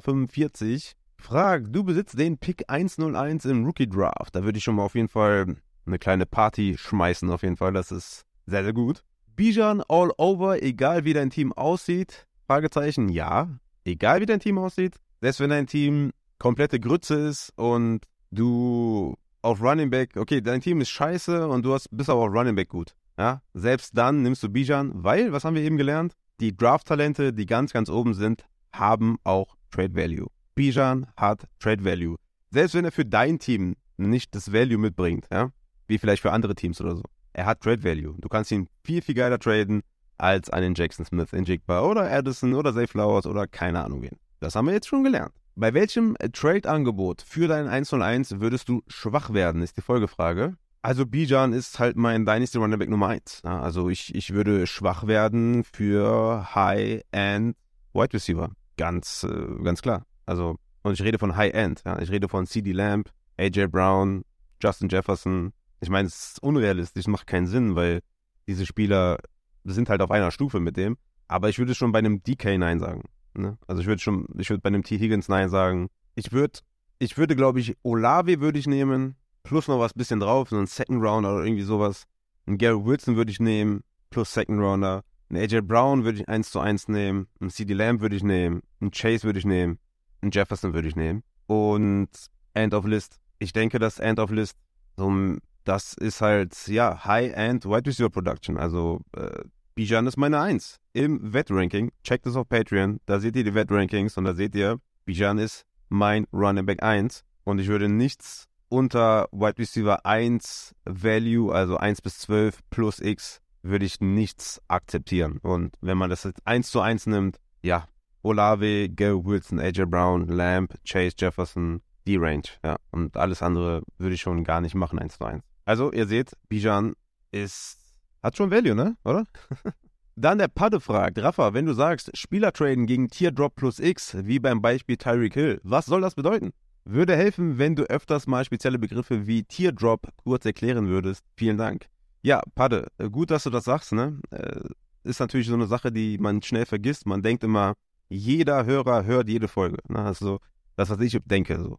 45 fragt, du besitzt den Pick 101 im Rookie Draft. Da würde ich schon mal auf jeden Fall eine kleine Party schmeißen, auf jeden Fall. Das ist sehr, sehr gut. Bijan all over, egal wie dein Team aussieht? Fragezeichen, ja. Egal wie dein Team aussieht. Selbst wenn dein Team komplette Grütze ist und du auf Running Back, okay, dein Team ist scheiße und du hast, bist aber auf Running Back gut. Ja, selbst dann nimmst du Bijan, weil, was haben wir eben gelernt? Die Draft-Talente, die ganz, ganz oben sind, haben auch Trade Value. Bijan hat Trade Value. Selbst wenn er für dein Team nicht das Value mitbringt, ja, wie vielleicht für andere Teams oder so. Er hat Trade Value. Du kannst ihn viel, viel geiler traden als einen Jackson Smith in Jigba oder Addison oder Zay Flowers oder keine Ahnung wen. Das haben wir jetzt schon gelernt. Bei welchem äh, Trade-Angebot für dein 101 würdest du schwach werden, ist die Folgefrage. Also Bijan ist halt mein Dynasty Running Back Nummer 1. Ja, also ich, ich würde schwach werden für High-End Wide Receiver. Ganz, äh, ganz klar. Also, und ich rede von High-End. Ja. Ich rede von CD Lamb, AJ Brown, Justin Jefferson. Ich meine, es ist unrealistisch, macht keinen Sinn, weil diese Spieler sind halt auf einer Stufe mit dem. Aber ich würde schon bei einem DK Nein sagen. Ne? Also ich würde schon, ich würde bei einem T. Higgins Nein sagen. Ich würde, ich würde, glaube ich, Olave würde ich nehmen, plus noch was bisschen drauf, so ein Second Rounder oder irgendwie sowas. Ein Gary Wilson würde ich nehmen, plus Second Rounder. Ein AJ Brown würde ich 1 zu 1 nehmen. Ein CD Lamb würde ich nehmen. Ein Chase würde ich nehmen. Ein Jefferson würde ich nehmen. Und End of List. Ich denke, dass End of List, so, das ist halt, ja, High-End Wide Receiver Production. Also, äh, Bijan ist meine Eins im Wett-Ranking. Checkt es auf Patreon, da seht ihr die Wett-Rankings und da seht ihr, Bijan ist mein Running Back 1 und ich würde nichts unter Wide Receiver 1 Value, also 1 bis 12 plus X, würde ich nichts akzeptieren. Und wenn man das jetzt 1 zu 1 nimmt, ja, Olave, Gary Wilson, AJ Brown, Lamb, Chase Jefferson, die Range, ja. Und alles andere würde ich schon gar nicht machen, 1 zu 1. Also, ihr seht, Bijan ist hat schon Value, ne? Oder? *laughs* Dann der Padde fragt, Rafa, wenn du sagst, Spieler traden gegen Teardrop plus X, wie beim Beispiel Tyreek Hill, was soll das bedeuten? Würde helfen, wenn du öfters mal spezielle Begriffe wie Teardrop kurz erklären würdest. Vielen Dank. Ja, Padde, gut, dass du das sagst, ne? Äh, ist natürlich so eine Sache, die man schnell vergisst. Man denkt immer, jeder Hörer hört jede Folge. Ne? Also das, was ich denke. So.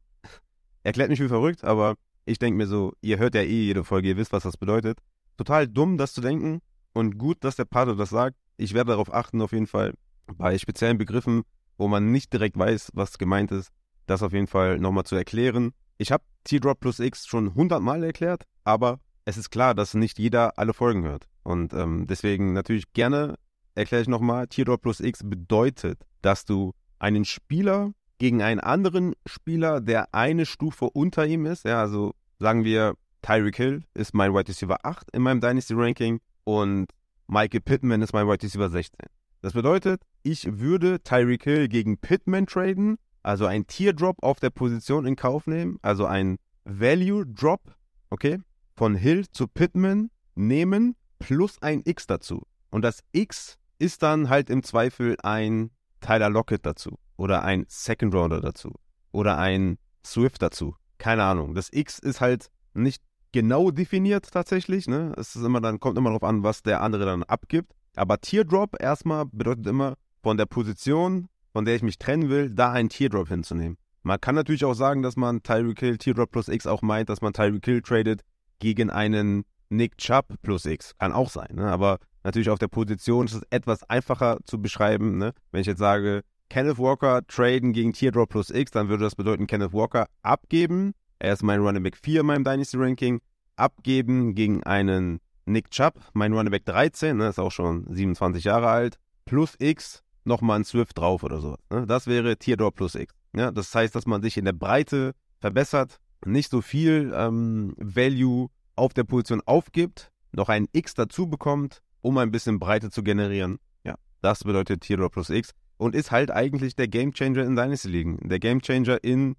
Erklärt mich wie verrückt, aber ich denke mir so, ihr hört ja eh jede Folge, ihr wisst, was das bedeutet total dumm, das zu denken. Und gut, dass der Pater das sagt. Ich werde darauf achten, auf jeden Fall bei speziellen Begriffen, wo man nicht direkt weiß, was gemeint ist, das auf jeden Fall nochmal zu erklären. Ich habe T-Drop plus X schon hundertmal erklärt, aber es ist klar, dass nicht jeder alle Folgen hört. Und ähm, deswegen natürlich gerne erkläre ich nochmal, T-Drop plus X bedeutet, dass du einen Spieler gegen einen anderen Spieler, der eine Stufe unter ihm ist, ja, also sagen wir, Tyreek Hill ist mein Wide Receiver 8 in meinem Dynasty Ranking und Michael Pittman ist mein Wide Receiver 16. Das bedeutet, ich würde Tyreek Hill gegen Pittman traden, also ein Teardrop auf der Position in Kauf nehmen, also ein Value Drop, okay, von Hill zu Pittman nehmen plus ein X dazu. Und das X ist dann halt im Zweifel ein Tyler Lockett dazu oder ein Second Rounder dazu oder ein Swift dazu. Keine Ahnung. Das X ist halt nicht genau definiert tatsächlich. Ne? Es ist immer dann, kommt immer darauf an, was der andere dann abgibt. Aber Teardrop erstmal bedeutet immer, von der Position, von der ich mich trennen will, da einen Teardrop hinzunehmen. Man kann natürlich auch sagen, dass man Tyreek Hill Teardrop plus X auch meint, dass man Tyreek Hill tradet gegen einen Nick Chubb plus X. Kann auch sein, ne? aber natürlich auf der Position ist es etwas einfacher zu beschreiben. Ne? Wenn ich jetzt sage, Kenneth Walker traden gegen Teardrop plus X, dann würde das bedeuten, Kenneth Walker abgeben er ist mein Running Back 4 in meinem Dynasty Ranking. Abgeben gegen einen Nick Chubb, mein Running Back 13, ne, ist auch schon 27 Jahre alt. Plus X, nochmal ein Swift drauf oder so. Ne? Das wäre Teardrop plus X. Ja, das heißt, dass man sich in der Breite verbessert, nicht so viel ähm, Value auf der Position aufgibt, noch ein X dazu bekommt, um ein bisschen Breite zu generieren. Ja, das bedeutet Teardrop plus X und ist halt eigentlich der Gamechanger in Dynasty-Ligen. Der Gamechanger in,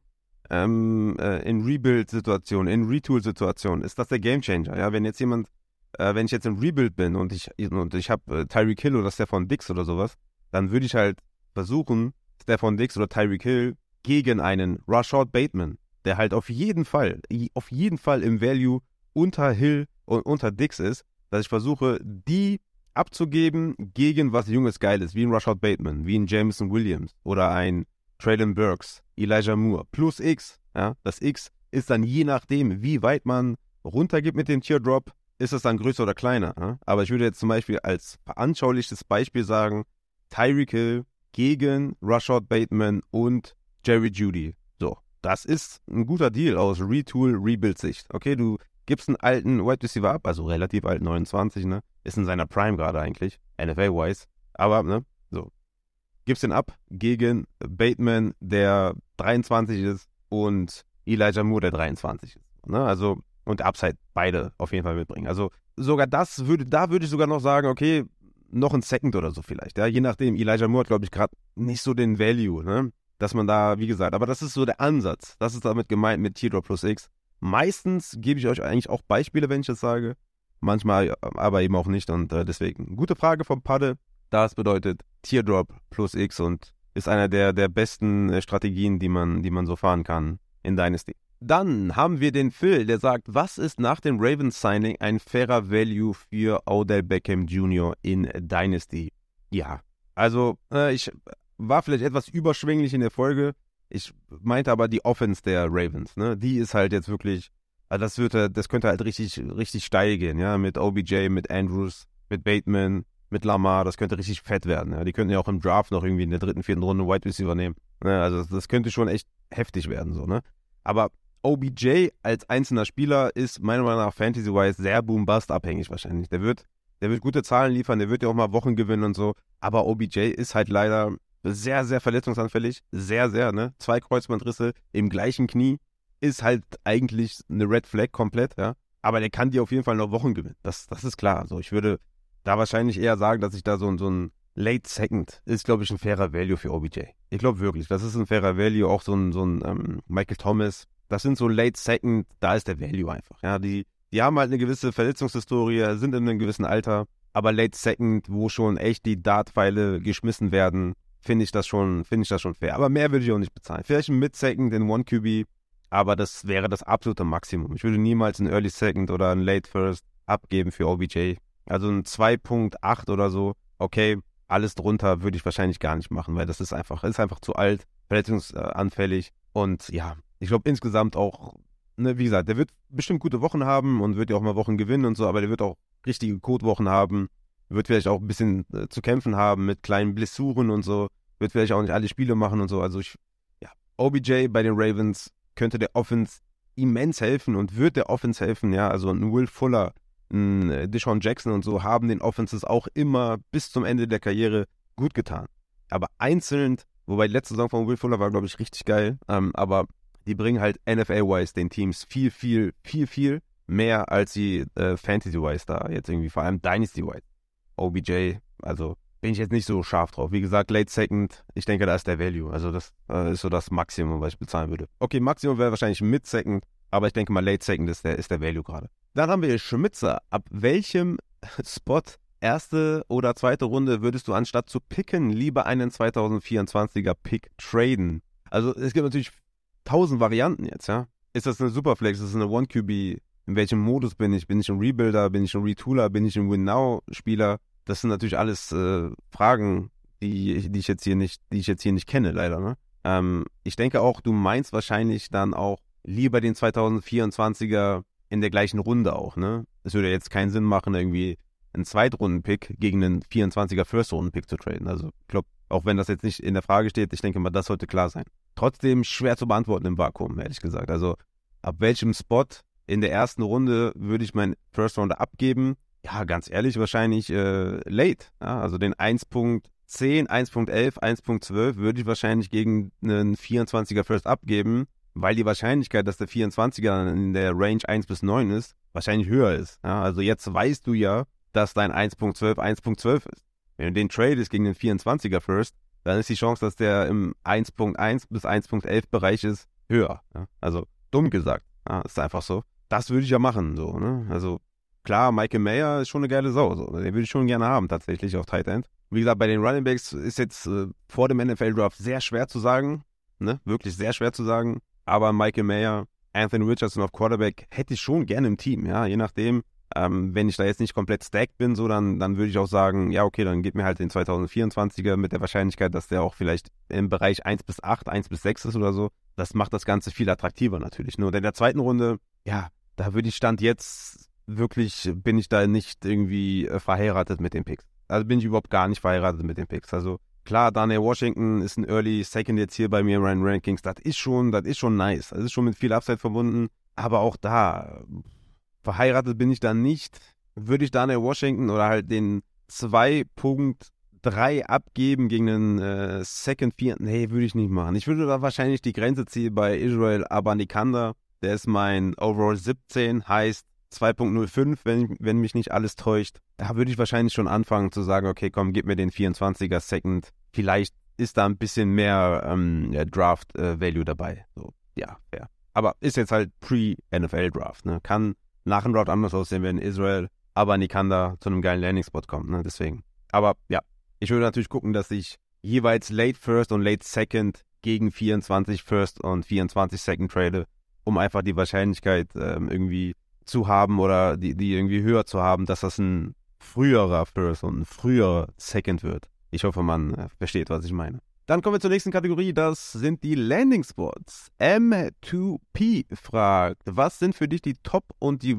ähm, äh, in Rebuild-Situationen, in Retool-Situationen. Ist das der Gamechanger? Ja, wenn jetzt jemand, äh, wenn ich jetzt im Rebuild bin und ich, und ich habe äh, Tyreek Hill oder Stefan Dix oder sowas, dann würde ich halt versuchen, Stefan Dix oder Tyreek Hill gegen einen Rashad Bateman, der halt auf jeden Fall, auf jeden Fall im Value unter Hill und unter Dix ist, dass ich versuche, die abzugeben gegen was Junges Geiles, wie ein Rashad Bateman, wie ein Jameson Williams oder ein Traylon Burks, Elijah Moore, plus X. Ja, das X ist dann je nachdem, wie weit man runtergibt mit dem Teardrop, ist es dann größer oder kleiner. Ja? Aber ich würde jetzt zum Beispiel als veranschaulichtes Beispiel sagen, Tyreek Hill gegen Rashad Bateman und Jerry Judy. So, das ist ein guter Deal aus Retool-Rebuild-Sicht. Okay, du gibst einen alten Wide Receiver ab, also relativ alt, 29, ne? Ist in seiner Prime gerade eigentlich, NFL-wise. Aber, ne, Gibst den ab gegen Bateman, der 23 ist, und Elijah Moore, der 23 ist. Ne? Also, und Upside beide auf jeden Fall mitbringen. Also, sogar das würde, da würde ich sogar noch sagen, okay, noch ein Second oder so vielleicht. Ja, je nachdem. Elijah Moore hat, glaube ich, gerade nicht so den Value, ne? Dass man da, wie gesagt, aber das ist so der Ansatz. Das ist damit gemeint mit Teardrop plus X. Meistens gebe ich euch eigentlich auch Beispiele, wenn ich das sage. Manchmal aber eben auch nicht. Und äh, deswegen, gute Frage vom Padde. Das bedeutet Teardrop plus X und ist einer der, der besten äh, Strategien, die man, die man so fahren kann in Dynasty. Dann haben wir den Phil, der sagt, was ist nach dem Ravens Signing ein fairer Value für Odell Beckham Jr. in Dynasty? Ja, also äh, ich war vielleicht etwas überschwänglich in der Folge. Ich meinte aber die Offense der Ravens, ne? Die ist halt jetzt wirklich, also das wird, das könnte halt richtig, richtig steil gehen, ja, mit OBJ, mit Andrews, mit Bateman, mit Lamar, das könnte richtig fett werden. Ja? Die könnten ja auch im Draft noch irgendwie in der dritten, vierten Runde Wide Receiver nehmen. Ne? Also das könnte schon echt heftig werden, so, ne? Aber OBJ als einzelner Spieler ist meiner Meinung nach Fantasy-wise sehr boom-bust-abhängig wahrscheinlich. Der wird, der wird gute Zahlen liefern, der wird ja auch mal Wochen gewinnen und so. Aber OBJ ist halt leider sehr, sehr verletzungsanfällig. Sehr, sehr, ne? Zwei Kreuzbandrisse im gleichen Knie ist halt eigentlich eine Red Flag komplett, ja. Aber der kann dir auf jeden Fall noch Wochen gewinnen. Das, das ist klar. Also ich würde da wahrscheinlich eher sagen, dass ich da so, so ein Late Second ist, glaube ich, ein fairer Value für OBJ. Ich glaube wirklich, das ist ein fairer Value. Auch so ein, so ein ähm, Michael Thomas, das sind so Late Second, da ist der Value einfach. Ja, die, die haben halt eine gewisse Verletzungshistorie, sind in einem gewissen Alter, aber Late Second, wo schon echt die Dartpfeile geschmissen werden, finde ich das schon, finde ich das schon fair. Aber mehr würde ich auch nicht bezahlen. Vielleicht ein Mid Second in One QB, aber das wäre das absolute Maximum. Ich würde niemals ein Early Second oder ein Late First abgeben für OBJ. Also ein 2.8 oder so, okay, alles drunter würde ich wahrscheinlich gar nicht machen, weil das ist einfach, ist einfach zu alt, verletzungsanfällig und ja, ich glaube insgesamt auch, ne, wie gesagt, der wird bestimmt gute Wochen haben und wird ja auch mal Wochen gewinnen und so, aber der wird auch richtige Codewochen haben, wird vielleicht auch ein bisschen äh, zu kämpfen haben mit kleinen Blessuren und so, wird vielleicht auch nicht alle Spiele machen und so. Also ich, ja, OBJ bei den Ravens könnte der Offense immens helfen und wird der Offense helfen, ja, also ein Will Fuller, ein äh, Deshaun Jackson und so haben den Offenses auch immer bis zum Ende der Karriere gut getan. Aber einzeln, wobei die letzte Saison von Will Fuller war, glaube ich, richtig geil, ähm, aber die bringen halt NFL-wise den Teams viel, viel, viel, viel mehr als sie äh, Fantasy-wise da jetzt irgendwie, vor allem Dynasty-wise. OBJ, also bin ich jetzt nicht so scharf drauf. Wie gesagt, Late Second, ich denke, da ist der Value. Also das äh, ist so das Maximum, was ich bezahlen würde. Okay, Maximum wäre wahrscheinlich Mid Second, aber ich denke mal Late Second ist der, ist der Value gerade. Dann haben wir Schmitzer. Ab welchem *laughs* Spot, erste oder zweite Runde, würdest du anstatt zu picken, lieber einen 2024er Pick traden? Also es gibt natürlich tausend Varianten jetzt, ja. Ist das eine Superflex? Ist das eine One-QB? In welchem Modus bin ich? Bin ich ein Rebuilder? Bin ich ein Retooler? Bin ich ein Win-Now-Spieler? Das sind natürlich alles äh, Fragen, die, die ich jetzt hier nicht, die ich jetzt hier nicht kenne, leider. Ne? Ähm, ich denke auch, du meinst wahrscheinlich dann auch lieber den 2024er in der gleichen Runde auch, ne? Es würde jetzt keinen Sinn machen, irgendwie einen Zweitrunden-Pick gegen einen 24er First-Runden-Pick zu traden. Also, ich glaube, auch wenn das jetzt nicht in der Frage steht, ich denke mal, das sollte klar sein. Trotzdem schwer zu beantworten im Vakuum, ehrlich gesagt. Also, ab welchem Spot in der ersten Runde würde ich meinen First Rounder abgeben? Ja, ganz ehrlich, wahrscheinlich äh, late. Ja, also den 1.10, 1.11, 1.12 würde ich wahrscheinlich gegen einen 24er First abgeben, weil die Wahrscheinlichkeit, dass der 24er dann in der Range 1 bis 9 ist, wahrscheinlich höher ist. Ja, also jetzt weißt du ja, dass dein 1.12 1.12 ist. Wenn du den tradest gegen den 24er First, dann ist die Chance, dass der im 1.1 bis 1.11 Bereich ist, höher. Ja? Also dumm gesagt. Ja, ist einfach so. Das würde ich ja machen, so, ne? Also klar, Michael Mayer ist schon eine geile Sau. So. Den würde ich schon gerne haben, tatsächlich, auf Tight End. Wie gesagt, bei den Running Backs ist jetzt äh, vor dem NFL-Draft sehr schwer zu sagen. Ne? Wirklich sehr schwer zu sagen. Aber Michael Mayer, Anthony Richardson auf Quarterback hätte ich schon gerne im Team, ja, je nachdem. Ähm, wenn ich da jetzt nicht komplett stacked bin, so, dann, dann würde ich auch sagen, ja, okay, dann gib mir halt den 2024er mit der Wahrscheinlichkeit, dass der auch vielleicht im Bereich 1 bis 8, 1 bis 6 ist oder so. Das macht das Ganze viel attraktiver natürlich. Nur in der zweiten Runde, ja, da würde ich Stand jetzt wirklich, bin ich da nicht irgendwie äh, verheiratet mit den Picks. Also bin ich überhaupt gar nicht verheiratet mit den Picks. Also klar, Daniel Washington ist ein Early Second jetzt hier bei mir in meinen Rankings. Das ist schon, das ist schon nice. Das ist schon mit viel Upside verbunden. Aber auch da, verheiratet bin ich da nicht. Würde ich Daniel Washington oder halt den 2.3 abgeben gegen den äh, Second, Vier? Nee, würde ich nicht machen. Ich würde da wahrscheinlich die Grenze ziehen bei Israel Abanikanda. Der ist mein Overall 17, heißt 2.05, wenn, wenn mich nicht alles täuscht. Da würde ich wahrscheinlich schon anfangen zu sagen, okay, komm, gib mir den 24er Second. Vielleicht ist da ein bisschen mehr ähm, Draft-Value äh, dabei. So, ja, fair. Aber ist jetzt halt Pre-NFL-Draft. Ne? Kann nach dem Draft anders aussehen, wenn Israel aber Nikanda zu einem geilen Landing-Spot kommt. Ne? Deswegen. Aber ja, ich würde natürlich gucken, dass ich jeweils Late First und Late Second gegen 24 First und 24 Second trade, um einfach die Wahrscheinlichkeit ähm, irgendwie zu haben oder die, die irgendwie höher zu haben, dass das ein früherer First und ein früherer Second wird. Ich hoffe, man äh, versteht, was ich meine. Dann kommen wir zur nächsten Kategorie, das sind die Landing Spots. M2P fragt, was sind für dich die Top und die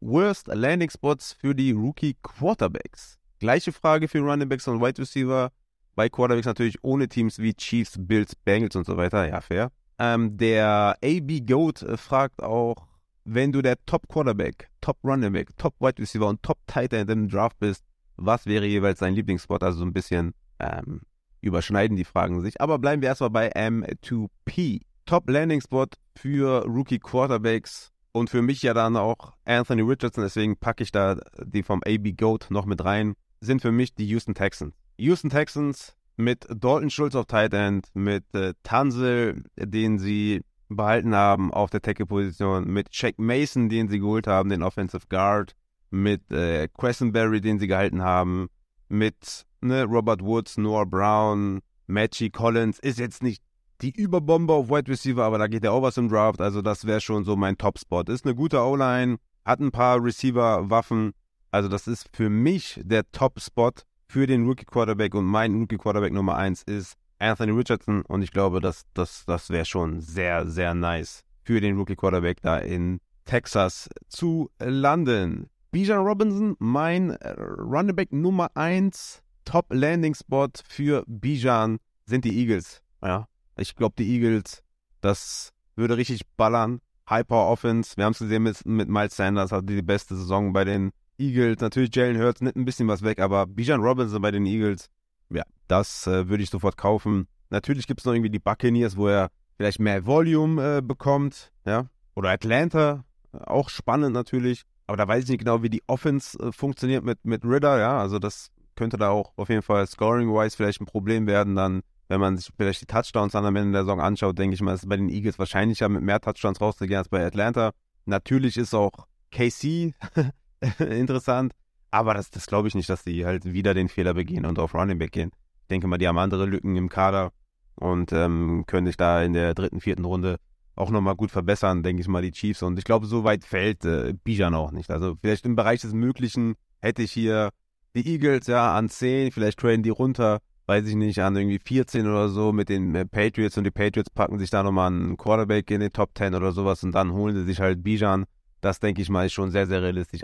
Worst Landing Spots für die Rookie Quarterbacks? Gleiche Frage für Running Backs und Wide Receiver. Bei Quarterbacks natürlich ohne Teams wie Chiefs, Bills, Bengals und so weiter. Ja, fair. Ähm, der AB Goat äh, fragt auch, wenn du der Top Quarterback, Top Running Back, Top Wide Receiver und Top Tight End im Draft bist, was wäre jeweils dein Lieblingsspot? Also so ein bisschen ähm, überschneiden die Fragen sich. Aber bleiben wir erstmal bei M2P. Top Landing Spot für Rookie Quarterbacks und für mich ja dann auch Anthony Richardson, deswegen packe ich da die vom AB Goat noch mit rein, sind für mich die Houston Texans. Houston Texans mit Dalton Schulz auf Tight End, mit äh, Tansel, den sie behalten haben auf der Tackle-Position, mit Shaq Mason, den sie geholt haben, den Offensive Guard, mit äh, Cressenberry, den sie gehalten haben, mit ne, Robert Woods, Noah Brown, Matchy Collins, ist jetzt nicht die Überbombe auf Wide Receiver, aber da geht der was im Draft, also das wäre schon so mein Top-Spot. Ist eine gute O-Line, hat ein paar Receiver-Waffen, also das ist für mich der Top-Spot für den Rookie-Quarterback und mein Rookie-Quarterback Nummer 1 ist Anthony Richardson und ich glaube, das, das, das wäre schon sehr, sehr nice für den Rookie-Quarterback da in Texas zu landen. Bijan Robinson, mein Running Nummer 1, Top Landing Spot für Bijan sind die Eagles. Ja, ich glaube, die Eagles, das würde richtig ballern. High Power Offense. Wir haben es gesehen mit, mit Miles Sanders, hatte die beste Saison bei den Eagles. Natürlich Jalen Hurts nimmt ein bisschen was weg, aber Bijan Robinson bei den Eagles, ja, das äh, würde ich sofort kaufen. Natürlich gibt es noch irgendwie die Buccaneers, wo er vielleicht mehr Volume äh, bekommt, ja. Oder Atlanta, auch spannend natürlich. Aber da weiß ich nicht genau, wie die Offense äh, funktioniert mit, mit Ritter, ja. Also das könnte da auch auf jeden Fall scoring-wise vielleicht ein Problem werden. Dann, wenn man sich vielleicht die Touchdowns dann am Ende der Saison anschaut, denke ich mal, ist bei den Eagles wahrscheinlicher mit mehr Touchdowns rauszugehen als bei Atlanta. Natürlich ist auch KC *laughs* interessant, aber das, das glaube ich nicht, dass die halt wieder den Fehler begehen und auf Running Back gehen. Ich denke mal, die haben andere Lücken im Kader und ähm, können sich da in der dritten, vierten Runde auch nochmal gut verbessern, denke ich mal, die Chiefs. Und ich glaube, so weit fällt äh, Bijan auch nicht. Also vielleicht im Bereich des Möglichen hätte ich hier die Eagles ja an 10, vielleicht traden die runter, weiß ich nicht, an irgendwie 14 oder so mit den äh, Patriots und die Patriots packen sich da nochmal einen Quarterback in den Top 10 oder sowas und dann holen sie sich halt Bijan. Das denke ich mal ist schon sehr, sehr realistisch.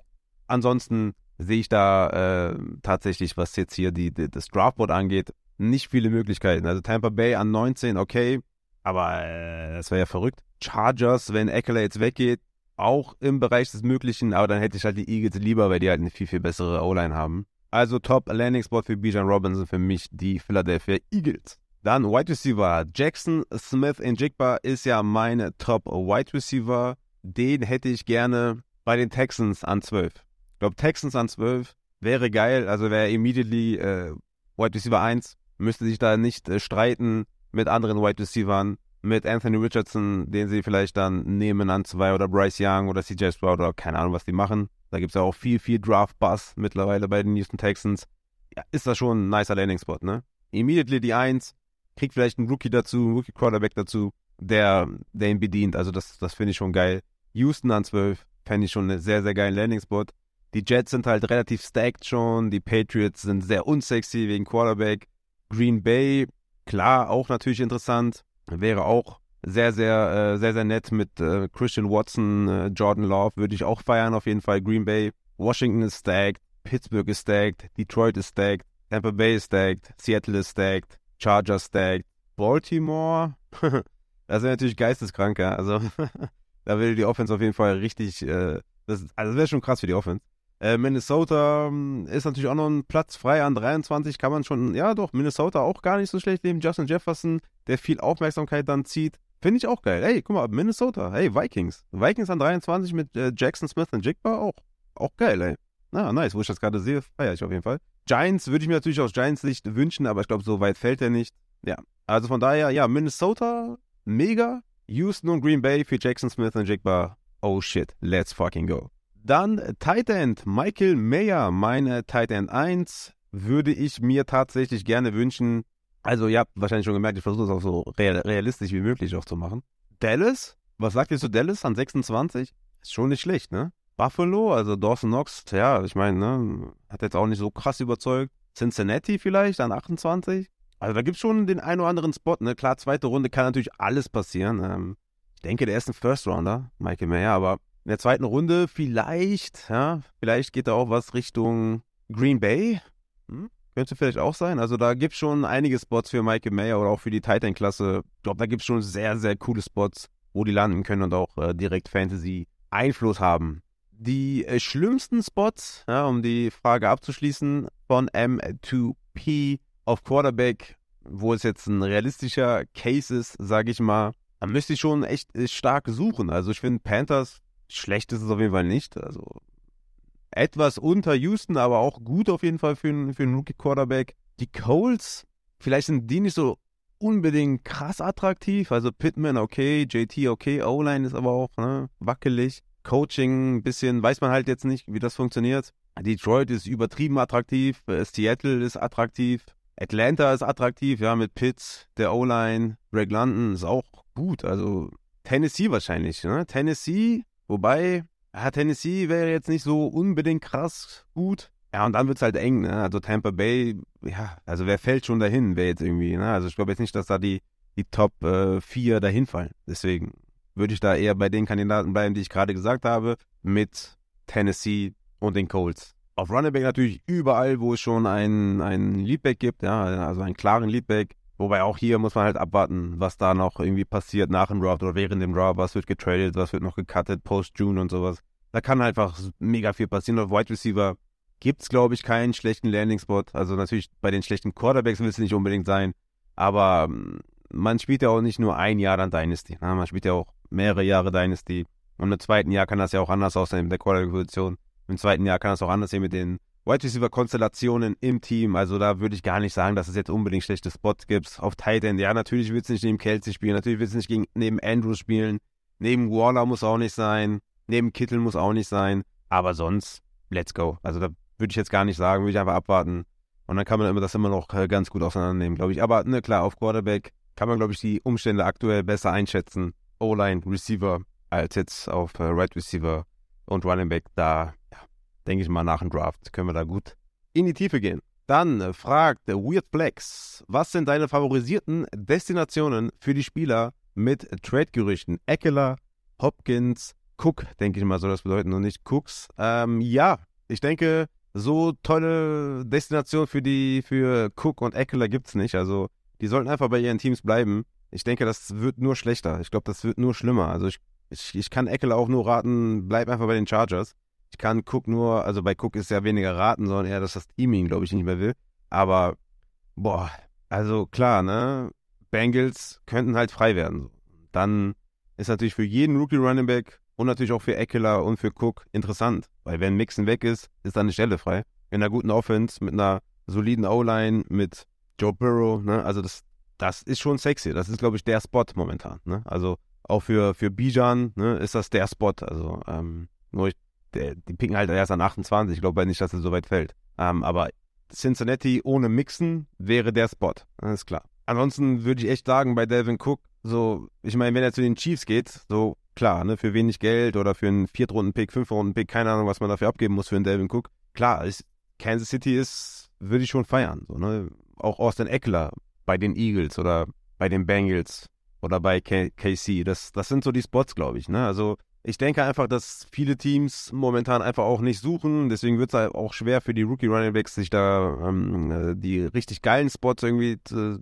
Ansonsten sehe ich da äh, tatsächlich, was jetzt hier die, die, das Draftboard angeht, nicht viele Möglichkeiten. Also Tampa Bay an 19, okay, aber äh, das wäre ja verrückt. Chargers, wenn Eckler jetzt weggeht, auch im Bereich des Möglichen, aber dann hätte ich halt die Eagles lieber, weil die halt eine viel, viel bessere O-Line haben. Also Top Landing Spot für Bijan Robinson für mich die Philadelphia Eagles. Dann Wide Receiver. Jackson Smith in Jigba ist ja meine Top Wide Receiver. Den hätte ich gerne bei den Texans an 12. Ich glaube, Texans an 12 wäre geil. Also wäre immediately äh, Wide Receiver 1. Müsste sich da nicht äh, streiten mit anderen Wide Receivers. Mit Anthony Richardson, den sie vielleicht dann nehmen an 2 oder Bryce Young oder CJ Stroud oder keine Ahnung, was die machen. Da gibt es ja auch viel, viel Draft-Buzz mittlerweile bei den Houston Texans. Ja, ist das schon ein nicer Landing-Spot, ne? Immediately die 1, kriegt vielleicht einen Rookie dazu, einen Rookie-Quarterback dazu, der, der ihn bedient. Also das, das finde ich schon geil. Houston an 12 fände ich schon einen sehr, sehr geilen Landing-Spot. Die Jets sind halt relativ stacked schon. Die Patriots sind sehr unsexy wegen Quarterback. Green Bay, klar, auch natürlich interessant. Wäre auch sehr, sehr, äh, sehr, sehr nett mit äh, Christian Watson, äh, Jordan Love. Würde ich auch feiern, auf jeden Fall. Green Bay. Washington ist stacked. Pittsburgh ist stacked. Detroit ist stacked. Tampa Bay ist stacked. Seattle ist stacked. Chargers stacked. Baltimore. *laughs* das wäre natürlich geisteskrank, ja. Also, *laughs* da würde die Offense auf jeden Fall richtig. Äh, das, also, das wäre schon krass für die Offense. Äh, Minnesota ähm, ist natürlich auch noch ein Platz frei an 23, kann man schon, ja doch, Minnesota auch gar nicht so schlecht neben Justin Jefferson, der viel Aufmerksamkeit dann zieht. Finde ich auch geil. Hey, guck mal, Minnesota, hey, Vikings. Vikings an 23 mit äh, Jackson Smith und Jigba auch. Auch geil, ey. Na, nice, wo ich das gerade sehe, feiere ich auf jeden Fall. Giants würde ich mir natürlich aus Giants Sicht wünschen, aber ich glaube, so weit fällt er nicht. Ja, also von daher, ja, Minnesota, mega. Houston und Green Bay für Jackson Smith und Jigba. Oh shit, let's fucking go. Dann Tight End, Michael Mayer, meine Tight End 1, würde ich mir tatsächlich gerne wünschen. Also, ihr habt wahrscheinlich schon gemerkt, ich versuche es auch so realistisch wie möglich auch zu machen. Dallas, was sagt ihr zu Dallas an 26? Ist schon nicht schlecht, ne? Buffalo, also Dawson Knox, ja, ich meine, ne, hat jetzt auch nicht so krass überzeugt. Cincinnati vielleicht an 28. Also da gibt es schon den einen oder anderen Spot, ne? Klar, zweite Runde kann natürlich alles passieren. Ähm, ich denke, der ist ein First Rounder, Michael Mayer, aber in der zweiten Runde vielleicht, ja, vielleicht geht da auch was Richtung Green Bay. Hm? Könnte vielleicht auch sein. Also da gibt es schon einige Spots für Michael Mayer oder auch für die Titan-Klasse. Ich glaube, da gibt es schon sehr, sehr coole Spots, wo die landen können und auch äh, direkt Fantasy-Einfluss haben. Die äh, schlimmsten Spots, ja, um die Frage abzuschließen, von M2P auf Quarterback, wo es jetzt ein realistischer Case ist, sage ich mal, da müsste ich schon echt äh, stark suchen. Also ich finde Panthers Schlecht ist es auf jeden Fall nicht. Also etwas unter Houston, aber auch gut auf jeden Fall für, einen, für einen Rookie-Quarterback. Die Coles, vielleicht sind die nicht so unbedingt krass attraktiv. Also Pittman okay, JT okay, O-Line ist aber auch ne, wackelig. Coaching ein bisschen, weiß man halt jetzt nicht, wie das funktioniert. Detroit ist übertrieben attraktiv, äh, Seattle ist attraktiv, Atlanta ist attraktiv, ja, mit Pitts, der O-Line, Greg London ist auch gut. Also Tennessee wahrscheinlich, ne? Tennessee Wobei, ja, Tennessee wäre jetzt nicht so unbedingt krass gut. Ja, und dann wird es halt eng, ne? Also Tampa Bay, ja, also wer fällt schon dahin, wer jetzt irgendwie, ne? Also ich glaube jetzt nicht, dass da die, die Top 4 äh, dahin fallen. Deswegen würde ich da eher bei den Kandidaten bleiben, die ich gerade gesagt habe, mit Tennessee und den Colts. Auf Running Back natürlich überall, wo es schon einen, einen Leadback gibt, ja, also einen klaren Leadback, Wobei auch hier muss man halt abwarten, was da noch irgendwie passiert nach dem Draft oder während dem Draft. Was wird getradet, was wird noch gecuttet, Post-June und sowas. Da kann halt einfach mega viel passieren. Auf Wide Receiver gibt es, glaube ich, keinen schlechten Landing-Spot. Also natürlich bei den schlechten Quarterbacks will es nicht unbedingt sein. Aber ähm, man spielt ja auch nicht nur ein Jahr dann Dynasty. Ne? Man spielt ja auch mehrere Jahre Dynasty. Und im zweiten Jahr kann das ja auch anders aussehen mit der Quarterback-Position. Im zweiten Jahr kann das auch anders sehen mit den Wide Receiver-Konstellationen im Team, also da würde ich gar nicht sagen, dass es jetzt unbedingt schlechte Spots gibt. Auf Tight End, ja, natürlich wird es nicht neben Kelsey spielen, natürlich wird es nicht gegen, neben Andrews spielen, neben Waller muss auch nicht sein, neben Kittel muss auch nicht sein, aber sonst, let's go. Also da würde ich jetzt gar nicht sagen, würde ich einfach abwarten. Und dann kann man das immer noch äh, ganz gut auseinandernehmen, glaube ich. Aber ne, klar, auf Quarterback kann man, glaube ich, die Umstände aktuell besser einschätzen. O-Line, Receiver, als jetzt auf äh, Right Receiver und Running Back. Da denke ich mal, nach dem Draft können wir da gut in die Tiefe gehen. Dann äh, fragt Weird Flex, was sind deine favorisierten Destinationen für die Spieler mit Trade-Gerüchten? Eckler, Hopkins, Cook, denke ich mal, soll das bedeuten und nicht Cooks. Ähm, ja, ich denke, so tolle Destinationen für die, für Cook und Eckler gibt es nicht. Also, die sollten einfach bei ihren Teams bleiben. Ich denke, das wird nur schlechter. Ich glaube, das wird nur schlimmer. Also, ich, ich, ich kann Eckler auch nur raten, bleib einfach bei den Chargers. Ich kann Cook nur, also bei Cook ist ja weniger raten, sondern eher, dass das Team ihn, glaube ich, nicht mehr will. Aber, boah, also klar, ne? Bengals könnten halt frei werden. Dann ist natürlich für jeden Rookie Running Back und natürlich auch für Eckler und für Cook interessant. Weil wenn Mixon weg ist, ist da eine Stelle frei. In einer guten Offense, mit einer soliden O-Line, mit Joe Burrow, ne? Also das, das ist schon sexy. Das ist, glaube ich, der Spot momentan. Ne? Also auch für, für Bijan ne, ist das der Spot. Also ähm, nur ich, der, die picken halt erst an 28. Ich glaube nicht, dass er so weit fällt. Ähm, aber Cincinnati ohne Mixen wäre der Spot. Ist klar. Ansonsten würde ich echt sagen, bei Devin Cook, so, ich meine, wenn er zu den Chiefs geht, so klar, ne, für wenig Geld oder für einen Viertrunden-Pick, Fünfrunden-Pick, keine Ahnung, was man dafür abgeben muss für einen Devin Cook. Klar, ich, Kansas City ist, würde ich schon feiern. So, ne? Auch Austin Eckler bei den Eagles oder bei den Bengals oder bei K KC. Das, das sind so die Spots, glaube ich. Ne? Also ich denke einfach, dass viele Teams momentan einfach auch nicht suchen. Deswegen wird es halt auch schwer für die Rookie Running Backs, sich da ähm, äh, die richtig geilen Spots irgendwie, äh,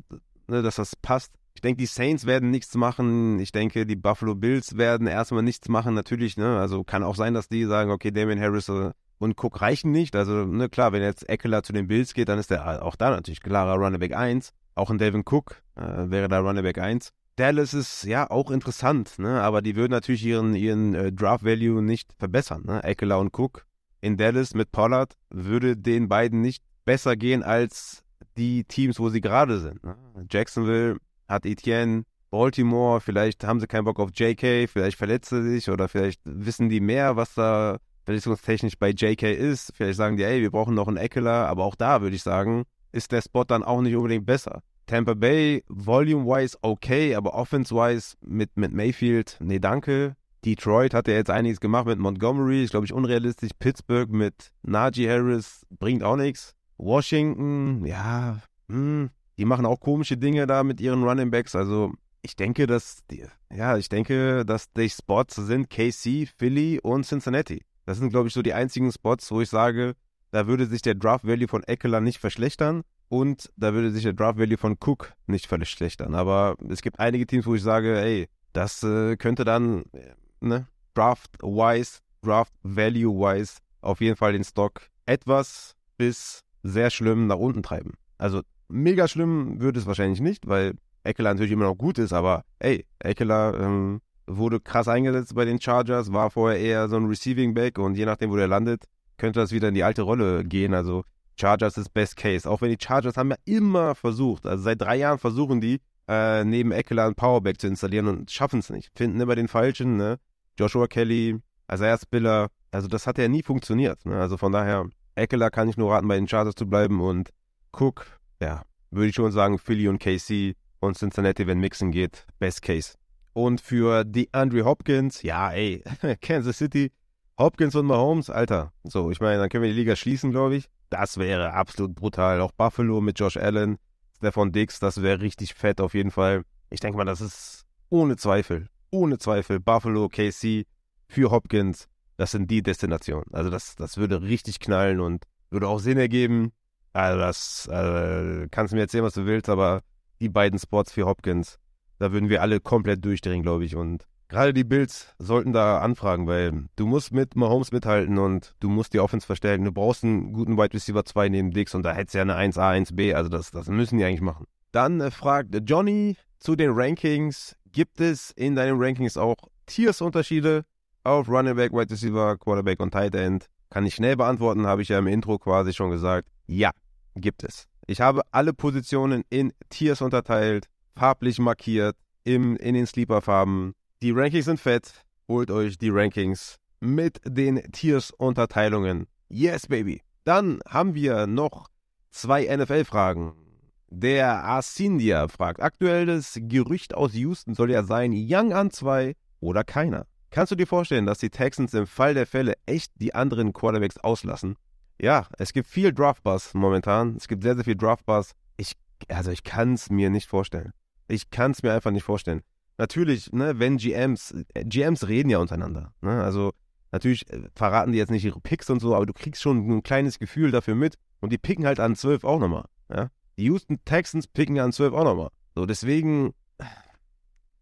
ne, dass das passt. Ich denke, die Saints werden nichts machen. Ich denke, die Buffalo Bills werden erstmal nichts machen. Natürlich, ne? Also kann auch sein, dass die sagen, okay, Damien Harris äh, und Cook reichen nicht. Also, ne, klar, wenn jetzt Eckler zu den Bills geht, dann ist der auch da natürlich klarer Running Back 1. Auch ein Devin Cook äh, wäre da Running Back 1. Dallas ist ja auch interessant, ne? aber die würden natürlich ihren, ihren äh, Draft Value nicht verbessern. Ne? Eckler und Cook in Dallas mit Pollard würde den beiden nicht besser gehen als die Teams, wo sie gerade sind. Ne? Jacksonville hat Etienne, Baltimore, vielleicht haben sie keinen Bock auf JK, vielleicht verletzt er sich oder vielleicht wissen die mehr, was da verletzungstechnisch bei JK ist. Vielleicht sagen die, ey, wir brauchen noch einen Eckler, aber auch da würde ich sagen, ist der Spot dann auch nicht unbedingt besser. Tampa Bay, volume-wise okay, aber offense-wise mit, mit Mayfield, nee, danke. Detroit hat ja jetzt einiges gemacht mit Montgomery, ist glaube ich unrealistisch. Pittsburgh mit Najee Harris bringt auch nichts. Washington, ja, hm, die machen auch komische Dinge da mit ihren Running Backs. Also ich denke, dass die, ja, ich denke, dass die Spots sind KC, Philly und Cincinnati. Das sind glaube ich so die einzigen Spots, wo ich sage, da würde sich der Draft Value von Eckler nicht verschlechtern und da würde sich der Draft Value von Cook nicht verschlechtern. Aber es gibt einige Teams, wo ich sage, ey, das äh, könnte dann ne, Draft-wise, Draft-Value-wise auf jeden Fall den Stock etwas bis sehr schlimm nach unten treiben. Also mega schlimm würde es wahrscheinlich nicht, weil Eckler natürlich immer noch gut ist, aber ey, Eckler ähm, wurde krass eingesetzt bei den Chargers, war vorher eher so ein Receiving Back und je nachdem, wo der landet, könnte das wieder in die alte Rolle gehen. Also Chargers ist Best Case. Auch wenn die Chargers haben ja immer versucht, also seit drei Jahren versuchen die, äh, neben Eckler ein Powerback zu installieren und schaffen es nicht. Finden immer den falschen, ne? Joshua Kelly, Isaiah Spiller, also das hat ja nie funktioniert. Ne? Also von daher, Eckler kann ich nur raten, bei den Chargers zu bleiben und Cook, ja, würde ich schon sagen, Philly und KC und Cincinnati, wenn Mixen geht, Best Case. Und für die Andre Hopkins, ja, ey, *laughs* Kansas City, Hopkins und Mahomes, Alter. So, ich meine, dann können wir die Liga schließen, glaube ich. Das wäre absolut brutal. Auch Buffalo mit Josh Allen, Stefan Dix, das wäre richtig fett auf jeden Fall. Ich denke mal, das ist ohne Zweifel, ohne Zweifel Buffalo, KC für Hopkins. Das sind die Destinationen. Also das, das würde richtig knallen und würde auch Sinn ergeben. Also das äh, kannst du mir erzählen, was du willst, aber die beiden Spots für Hopkins, da würden wir alle komplett durchdrehen, glaube ich. Und Gerade die Bills sollten da anfragen, weil du musst mit Mahomes mithalten und du musst die Offense verstärken. Du brauchst einen guten Wide Receiver 2 neben Dix und da hättest du ja eine 1A, 1B, also das, das müssen die eigentlich machen. Dann äh, fragt Johnny zu den Rankings. Gibt es in deinen Rankings auch Tiersunterschiede auf Running Back, Wide Receiver, Quarterback und Tight End? Kann ich schnell beantworten, habe ich ja im Intro quasi schon gesagt. Ja, gibt es. Ich habe alle Positionen in Tiers unterteilt, farblich markiert, im, in den Sleeper-Farben die Rankings sind fett. Holt euch die Rankings mit den Tiers-Unterteilungen. Yes, baby. Dann haben wir noch zwei NFL-Fragen. Der Asindia fragt, aktuelles Gerücht aus Houston soll ja sein, Young an zwei oder keiner. Kannst du dir vorstellen, dass die Texans im Fall der Fälle echt die anderen Quarterbacks auslassen? Ja, es gibt viel Draftbus momentan. Es gibt sehr, sehr viel Draftbus. Ich, also ich kann es mir nicht vorstellen. Ich kann es mir einfach nicht vorstellen natürlich, ne, wenn GMs, äh, GMs reden ja untereinander. Ne? Also natürlich äh, verraten die jetzt nicht ihre Picks und so, aber du kriegst schon ein kleines Gefühl dafür mit und die picken halt an 12 auch nochmal. Ja? Die Houston Texans picken an 12 auch nochmal. So, deswegen,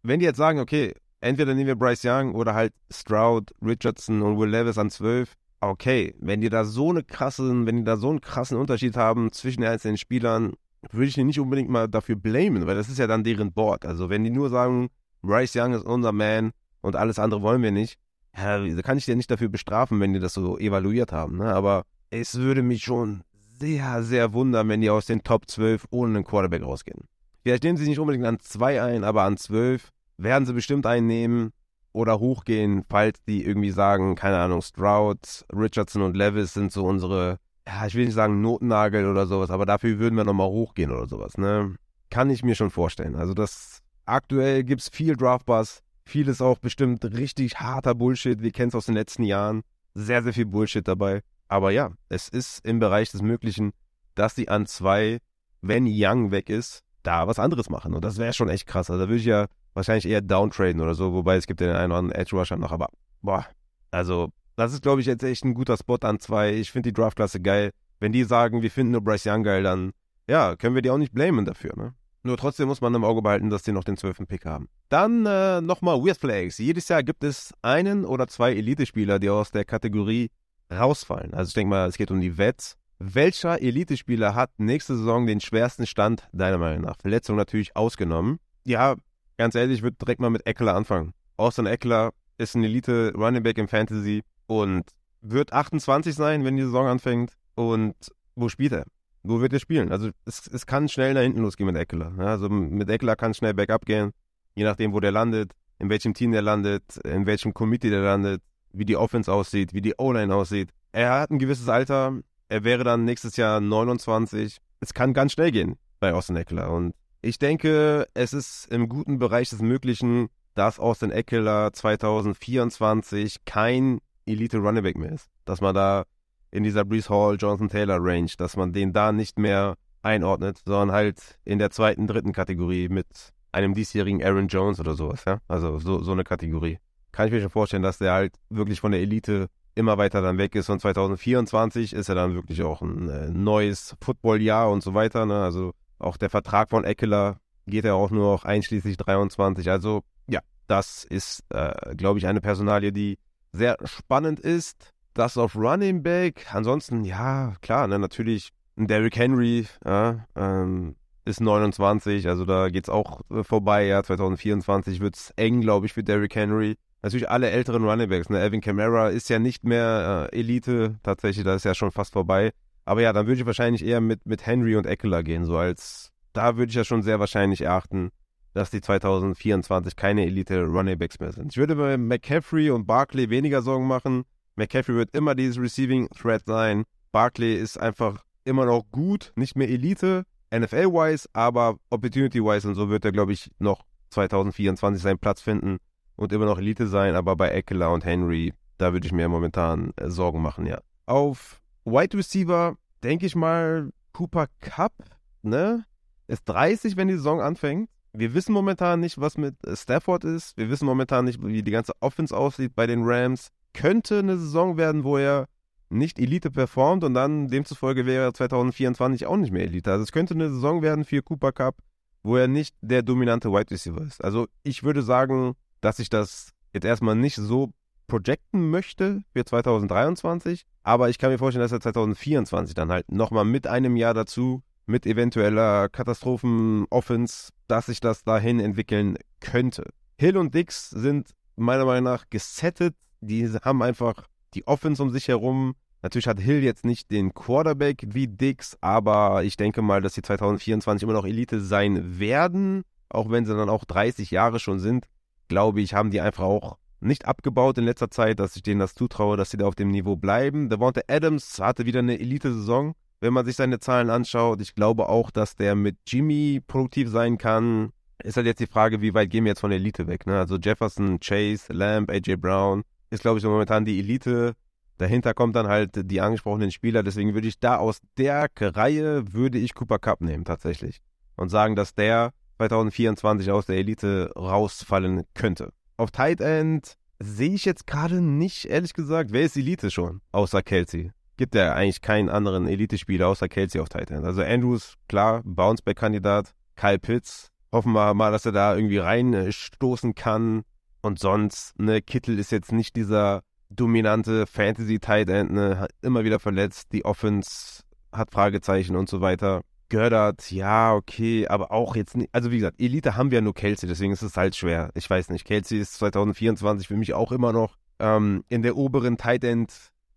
wenn die jetzt sagen, okay, entweder nehmen wir Bryce Young oder halt Stroud, Richardson und Will Levis an 12, okay, wenn die da so eine krassen, wenn die da so einen krassen Unterschied haben zwischen den einzelnen Spielern, würde ich ihn nicht unbedingt mal dafür blamen, weil das ist ja dann deren Board. Also wenn die nur sagen, Bryce Young ist unser Man und alles andere wollen wir nicht, ja, kann ich dir nicht dafür bestrafen, wenn die das so evaluiert haben. Ne? Aber es würde mich schon sehr, sehr wundern, wenn die aus den Top 12 ohne einen Quarterback rausgehen. Vielleicht nehmen sie nicht unbedingt an 2 ein, aber an 12 werden sie bestimmt einnehmen oder hochgehen, falls die irgendwie sagen, keine Ahnung, Stroud, Richardson und Levis sind so unsere, ja, ich will nicht sagen Notnagel oder sowas, aber dafür würden wir nochmal hochgehen oder sowas, ne? Kann ich mir schon vorstellen. Also das, aktuell gibt es viel Draftbus, vieles auch bestimmt richtig harter Bullshit, wir kennen es aus den letzten Jahren. Sehr, sehr viel Bullshit dabei. Aber ja, es ist im Bereich des Möglichen, dass sie an zwei, wenn Young weg ist, da was anderes machen. Und das wäre schon echt krass. Also da würde ich ja wahrscheinlich eher downtraden oder so, wobei es gibt den einen oder anderen Edge Rusher noch, aber boah, also das ist, glaube ich, jetzt echt ein guter Spot an zwei. Ich finde die Draftklasse geil. Wenn die sagen, wir finden nur Bryce Young geil, dann ja, können wir die auch nicht blamen dafür, ne? Nur trotzdem muss man im Auge behalten, dass die noch den 12. Pick haben. Dann äh, nochmal Weird Flags. Jedes Jahr gibt es einen oder zwei Elite-Spieler, die aus der Kategorie rausfallen. Also ich denke mal, es geht um die Vets. Welcher Elite-Spieler hat nächste Saison den schwersten Stand, deiner Meinung nach? Verletzung natürlich ausgenommen. Ja, ganz ehrlich, ich würde direkt mal mit Eckler anfangen. Austin Eckler ist ein Elite-Running Back im Fantasy und wird 28 sein, wenn die Saison anfängt. Und wo spielt er? Wo wird er spielen? Also es, es kann schnell nach hinten losgehen mit Eckler. Ja, also mit Eckler kann es schnell bergab gehen, je nachdem, wo der landet, in welchem Team der landet, in welchem Committee der landet, wie die Offense aussieht, wie die O-Line aussieht. Er hat ein gewisses Alter. Er wäre dann nächstes Jahr 29. Es kann ganz schnell gehen bei Austin Eckler. Und ich denke, es ist im guten Bereich des Möglichen, dass Austin Eckler 2024 kein Elite Running Back mehr ist. Dass man da in dieser Brees Hall, Jonathan Taylor Range, dass man den da nicht mehr einordnet, sondern halt in der zweiten, dritten Kategorie mit einem diesjährigen Aaron Jones oder sowas, ja. Also so, so eine Kategorie kann ich mir schon vorstellen, dass der halt wirklich von der Elite immer weiter dann weg ist. Und 2024 ist er dann wirklich auch ein äh, neues Footballjahr und so weiter. Ne? Also auch der Vertrag von Eckler geht ja auch nur noch einschließlich 23. Also ja, das ist, äh, glaube ich, eine Personalie, die sehr spannend ist. Das auf Running Back. Ansonsten, ja, klar, ne, natürlich ein Derrick Henry ja, ähm, ist 29, also da geht es auch äh, vorbei. Ja, 2024 wird es eng, glaube ich, für Derrick Henry natürlich alle älteren Runningbacks. Ne? Alvin Kamara ist ja nicht mehr äh, Elite, tatsächlich, da ist ja schon fast vorbei. Aber ja, dann würde ich wahrscheinlich eher mit, mit Henry und Eckler gehen, so als, da würde ich ja schon sehr wahrscheinlich erachten, dass die 2024 keine Elite Runningbacks mehr sind. Ich würde bei McCaffrey und Barkley weniger Sorgen machen. McCaffrey wird immer dieses Receiving Threat sein. Barkley ist einfach immer noch gut, nicht mehr Elite, NFL-wise, aber Opportunity-wise und so wird er, glaube ich, noch 2024 seinen Platz finden und immer noch Elite sein, aber bei Eckler und Henry, da würde ich mir momentan äh, Sorgen machen, ja. Auf Wide Receiver denke ich mal Cooper Cup, ne? Ist 30, wenn die Saison anfängt. Wir wissen momentan nicht, was mit Stafford ist. Wir wissen momentan nicht, wie die ganze Offense aussieht bei den Rams. Könnte eine Saison werden, wo er nicht Elite performt und dann demzufolge wäre er 2024 auch nicht mehr Elite. Also es könnte eine Saison werden für Cooper Cup, wo er nicht der dominante Wide Receiver ist. Also ich würde sagen, dass ich das jetzt erstmal nicht so projecten möchte für 2023, aber ich kann mir vorstellen, dass er 2024 dann halt nochmal mit einem Jahr dazu, mit eventueller Katastrophen-Offense, dass sich das dahin entwickeln könnte. Hill und Dix sind meiner Meinung nach gesettet. Die haben einfach die Offense um sich herum. Natürlich hat Hill jetzt nicht den Quarterback wie Dix, aber ich denke mal, dass sie 2024 immer noch Elite sein werden, auch wenn sie dann auch 30 Jahre schon sind glaube ich, haben die einfach auch nicht abgebaut in letzter Zeit, dass ich denen das zutraue, dass sie da auf dem Niveau bleiben. Devonta Adams hatte wieder eine Elite-Saison, wenn man sich seine Zahlen anschaut. Ich glaube auch, dass der mit Jimmy produktiv sein kann. Ist halt jetzt die Frage, wie weit gehen wir jetzt von der Elite weg? Ne? Also Jefferson, Chase, Lamb, AJ Brown ist, glaube ich, so momentan die Elite. Dahinter kommt dann halt die angesprochenen Spieler. Deswegen würde ich da aus der Reihe würde ich Cooper Cup nehmen tatsächlich und sagen, dass der 2024 aus der Elite rausfallen könnte. Auf Tight End sehe ich jetzt gerade nicht, ehrlich gesagt, wer ist Elite schon, außer Kelsey. Gibt ja eigentlich keinen anderen Elite-Spieler außer Kelsey auf Tight End. Also Andrews, klar, Bounceback-Kandidat. Kyle Pitts, hoffen wir mal, dass er da irgendwie reinstoßen kann. Und sonst, ne, Kittel ist jetzt nicht dieser dominante Fantasy-Tight End, ne, immer wieder verletzt. Die Offense hat Fragezeichen und so weiter. Gördert, ja, okay, aber auch jetzt nicht. Also wie gesagt, Elite haben wir ja nur Kelsey, deswegen ist es halt schwer. Ich weiß nicht, Kelsey ist 2024 für mich auch immer noch ähm, in der oberen Tight End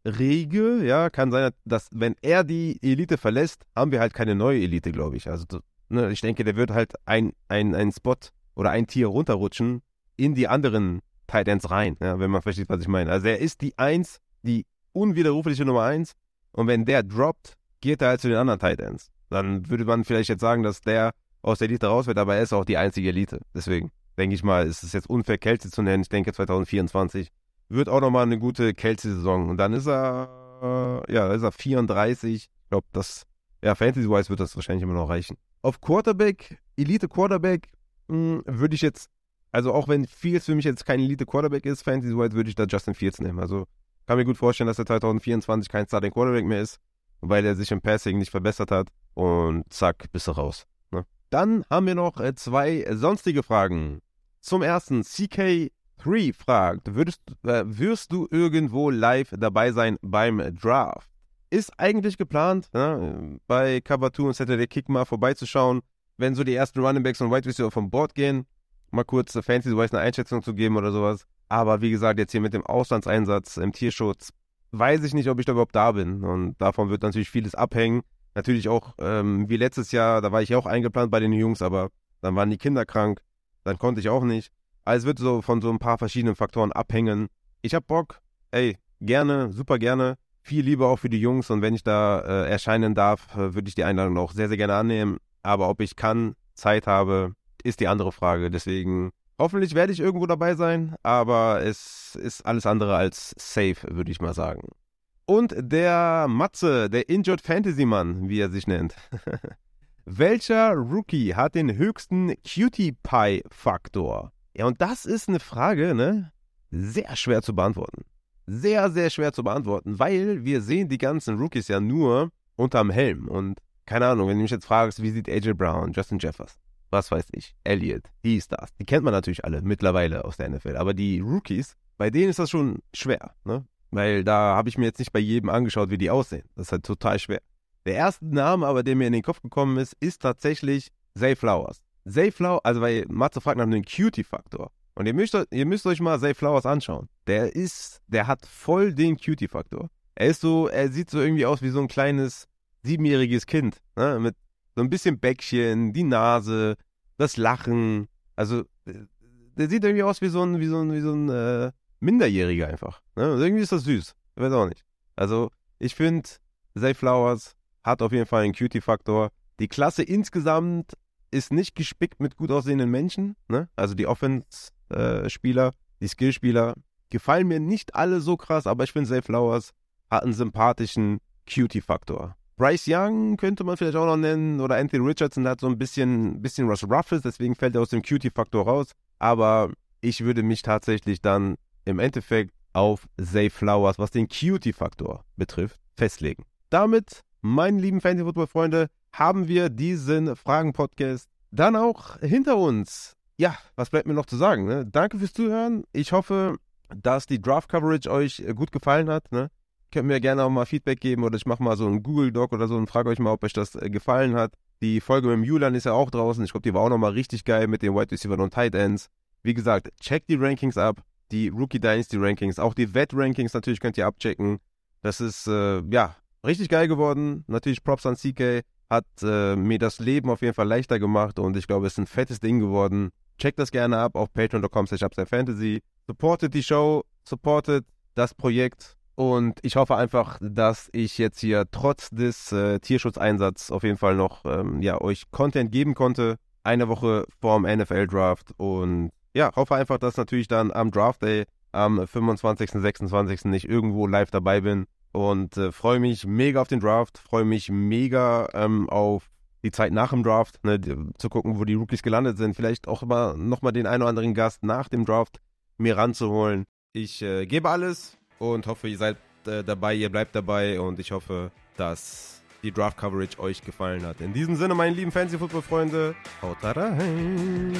Regel, ja, kann sein, dass wenn er die Elite verlässt, haben wir halt keine neue Elite, glaube ich. Also ne, ich denke, der wird halt ein, ein, ein Spot oder ein Tier runterrutschen in die anderen Tight Ends rein, ja, wenn man versteht, was ich meine. Also er ist die Eins, die unwiderrufliche Nummer Eins und wenn der droppt, geht er halt zu den anderen Tight Ends dann würde man vielleicht jetzt sagen, dass der aus der Elite raus wird, aber er ist auch die einzige Elite. Deswegen denke ich mal, ist es jetzt unfair, Kelsey zu nennen. Ich denke, 2024 wird auch nochmal eine gute Kelsey-Saison. Und dann ist er, äh, ja, ist er 34. Ich glaube, das, ja, Fantasy-wise wird das wahrscheinlich immer noch reichen. Auf Quarterback, Elite-Quarterback, hm, würde ich jetzt, also auch wenn Fields für mich jetzt kein Elite-Quarterback ist, Fantasy-wise, würde ich da Justin Fields nehmen. Also kann mir gut vorstellen, dass er 2024 kein Starting Quarterback mehr ist, weil er sich im Passing nicht verbessert hat und zack, bist du raus. Ne? Dann haben wir noch äh, zwei sonstige Fragen. Zum ersten, CK3 fragt, würdest, äh, wirst du irgendwo live dabei sein beim Draft? Ist eigentlich geplant, ne, bei Cover 2 und Saturday Kick mal vorbeizuschauen, wenn so die ersten Running Backs und Wide Receiver vom Board gehen, mal kurz äh, Fancy-wise eine Einschätzung zu geben oder sowas. Aber wie gesagt, jetzt hier mit dem Auslandseinsatz im Tierschutz, weiß ich nicht, ob ich da überhaupt da bin. Und davon wird natürlich vieles abhängen. Natürlich auch, ähm, wie letztes Jahr, da war ich ja auch eingeplant bei den Jungs, aber dann waren die Kinder krank, dann konnte ich auch nicht. Also es wird so von so ein paar verschiedenen Faktoren abhängen. Ich hab Bock, ey, gerne, super gerne. Viel Liebe auch für die Jungs und wenn ich da äh, erscheinen darf, äh, würde ich die Einladung auch sehr, sehr gerne annehmen. Aber ob ich kann, Zeit habe, ist die andere Frage. Deswegen hoffentlich werde ich irgendwo dabei sein, aber es ist alles andere als safe, würde ich mal sagen. Und der Matze, der Injured Fantasy Mann, wie er sich nennt. *laughs* Welcher Rookie hat den höchsten Cutie Pie Faktor? Ja, und das ist eine Frage, ne? Sehr schwer zu beantworten. Sehr, sehr schwer zu beantworten, weil wir sehen die ganzen Rookies ja nur unterm Helm. Und keine Ahnung, wenn du mich jetzt fragst, wie sieht AJ Brown, Justin Jeffers, was weiß ich, Elliott, die das, die kennt man natürlich alle mittlerweile aus der NFL. Aber die Rookies, bei denen ist das schon schwer, ne? Weil da habe ich mir jetzt nicht bei jedem angeschaut, wie die aussehen. Das ist halt total schwer. Der erste Name aber, der mir in den Kopf gekommen ist, ist tatsächlich Zay Flowers. Zay Flowers, also weil Matze fragt nach dem Cutie-Faktor. Und ihr müsst, ihr müsst euch mal Zay Flowers anschauen. Der ist, der hat voll den Cutie-Faktor. Er ist so, er sieht so irgendwie aus wie so ein kleines siebenjähriges Kind. Ne? Mit so ein bisschen Bäckchen, die Nase, das Lachen. Also, der sieht irgendwie aus wie so ein, wie so ein, wie so ein, äh, Minderjährige einfach. Ne? irgendwie ist das süß. Ich weiß auch nicht. Also, ich finde, Zay Flowers hat auf jeden Fall einen Cutie-Faktor. Die Klasse insgesamt ist nicht gespickt mit gut aussehenden Menschen. Ne? Also die Offense-Spieler, äh, die Skillspieler gefallen mir nicht alle so krass, aber ich finde, Zay Flowers hat einen sympathischen Cutie-Faktor. Bryce Young könnte man vielleicht auch noch nennen oder Anthony Richardson hat so ein bisschen, bisschen was Roughes, deswegen fällt er aus dem Cutie-Faktor raus. Aber ich würde mich tatsächlich dann im Endeffekt auf Zay Flowers, was den Cutie-Faktor betrifft, festlegen. Damit, meine lieben Fantasy-Football-Freunde, haben wir diesen Fragen-Podcast dann auch hinter uns. Ja, was bleibt mir noch zu sagen? Ne? Danke fürs Zuhören. Ich hoffe, dass die Draft-Coverage euch gut gefallen hat. Ne? Könnt mir gerne auch mal Feedback geben oder ich mache mal so einen Google-Doc oder so und frage euch mal, ob euch das äh, gefallen hat. Die Folge mit dem Julian ist ja auch draußen. Ich glaube, die war auch nochmal richtig geil mit den Wide Receiver und Tight Ends. Wie gesagt, checkt die Rankings ab die Rookie Dynasty Rankings, auch die Vet Rankings natürlich könnt ihr abchecken. Das ist, äh, ja, richtig geil geworden. Natürlich Props an CK, hat äh, mir das Leben auf jeden Fall leichter gemacht und ich glaube, es ist ein fettes Ding geworden. Checkt das gerne ab auf patreon.com Fantasy. Supportet die Show, supportet das Projekt und ich hoffe einfach, dass ich jetzt hier trotz des äh, Tierschutzeinsatzes auf jeden Fall noch ähm, ja, euch Content geben konnte. Eine Woche vorm NFL Draft und ja, hoffe einfach, dass natürlich dann am Draft Day am 25., 26. nicht irgendwo live dabei bin und äh, freue mich mega auf den Draft, freue mich mega ähm, auf die Zeit nach dem Draft, ne, zu gucken, wo die Rookies gelandet sind, vielleicht auch mal nochmal den einen oder anderen Gast nach dem Draft mir ranzuholen. Ich äh, gebe alles und hoffe, ihr seid äh, dabei, ihr bleibt dabei und ich hoffe, dass die Draft Coverage euch gefallen hat. In diesem Sinne, meine lieben Fantasy Football Freunde, haut rein!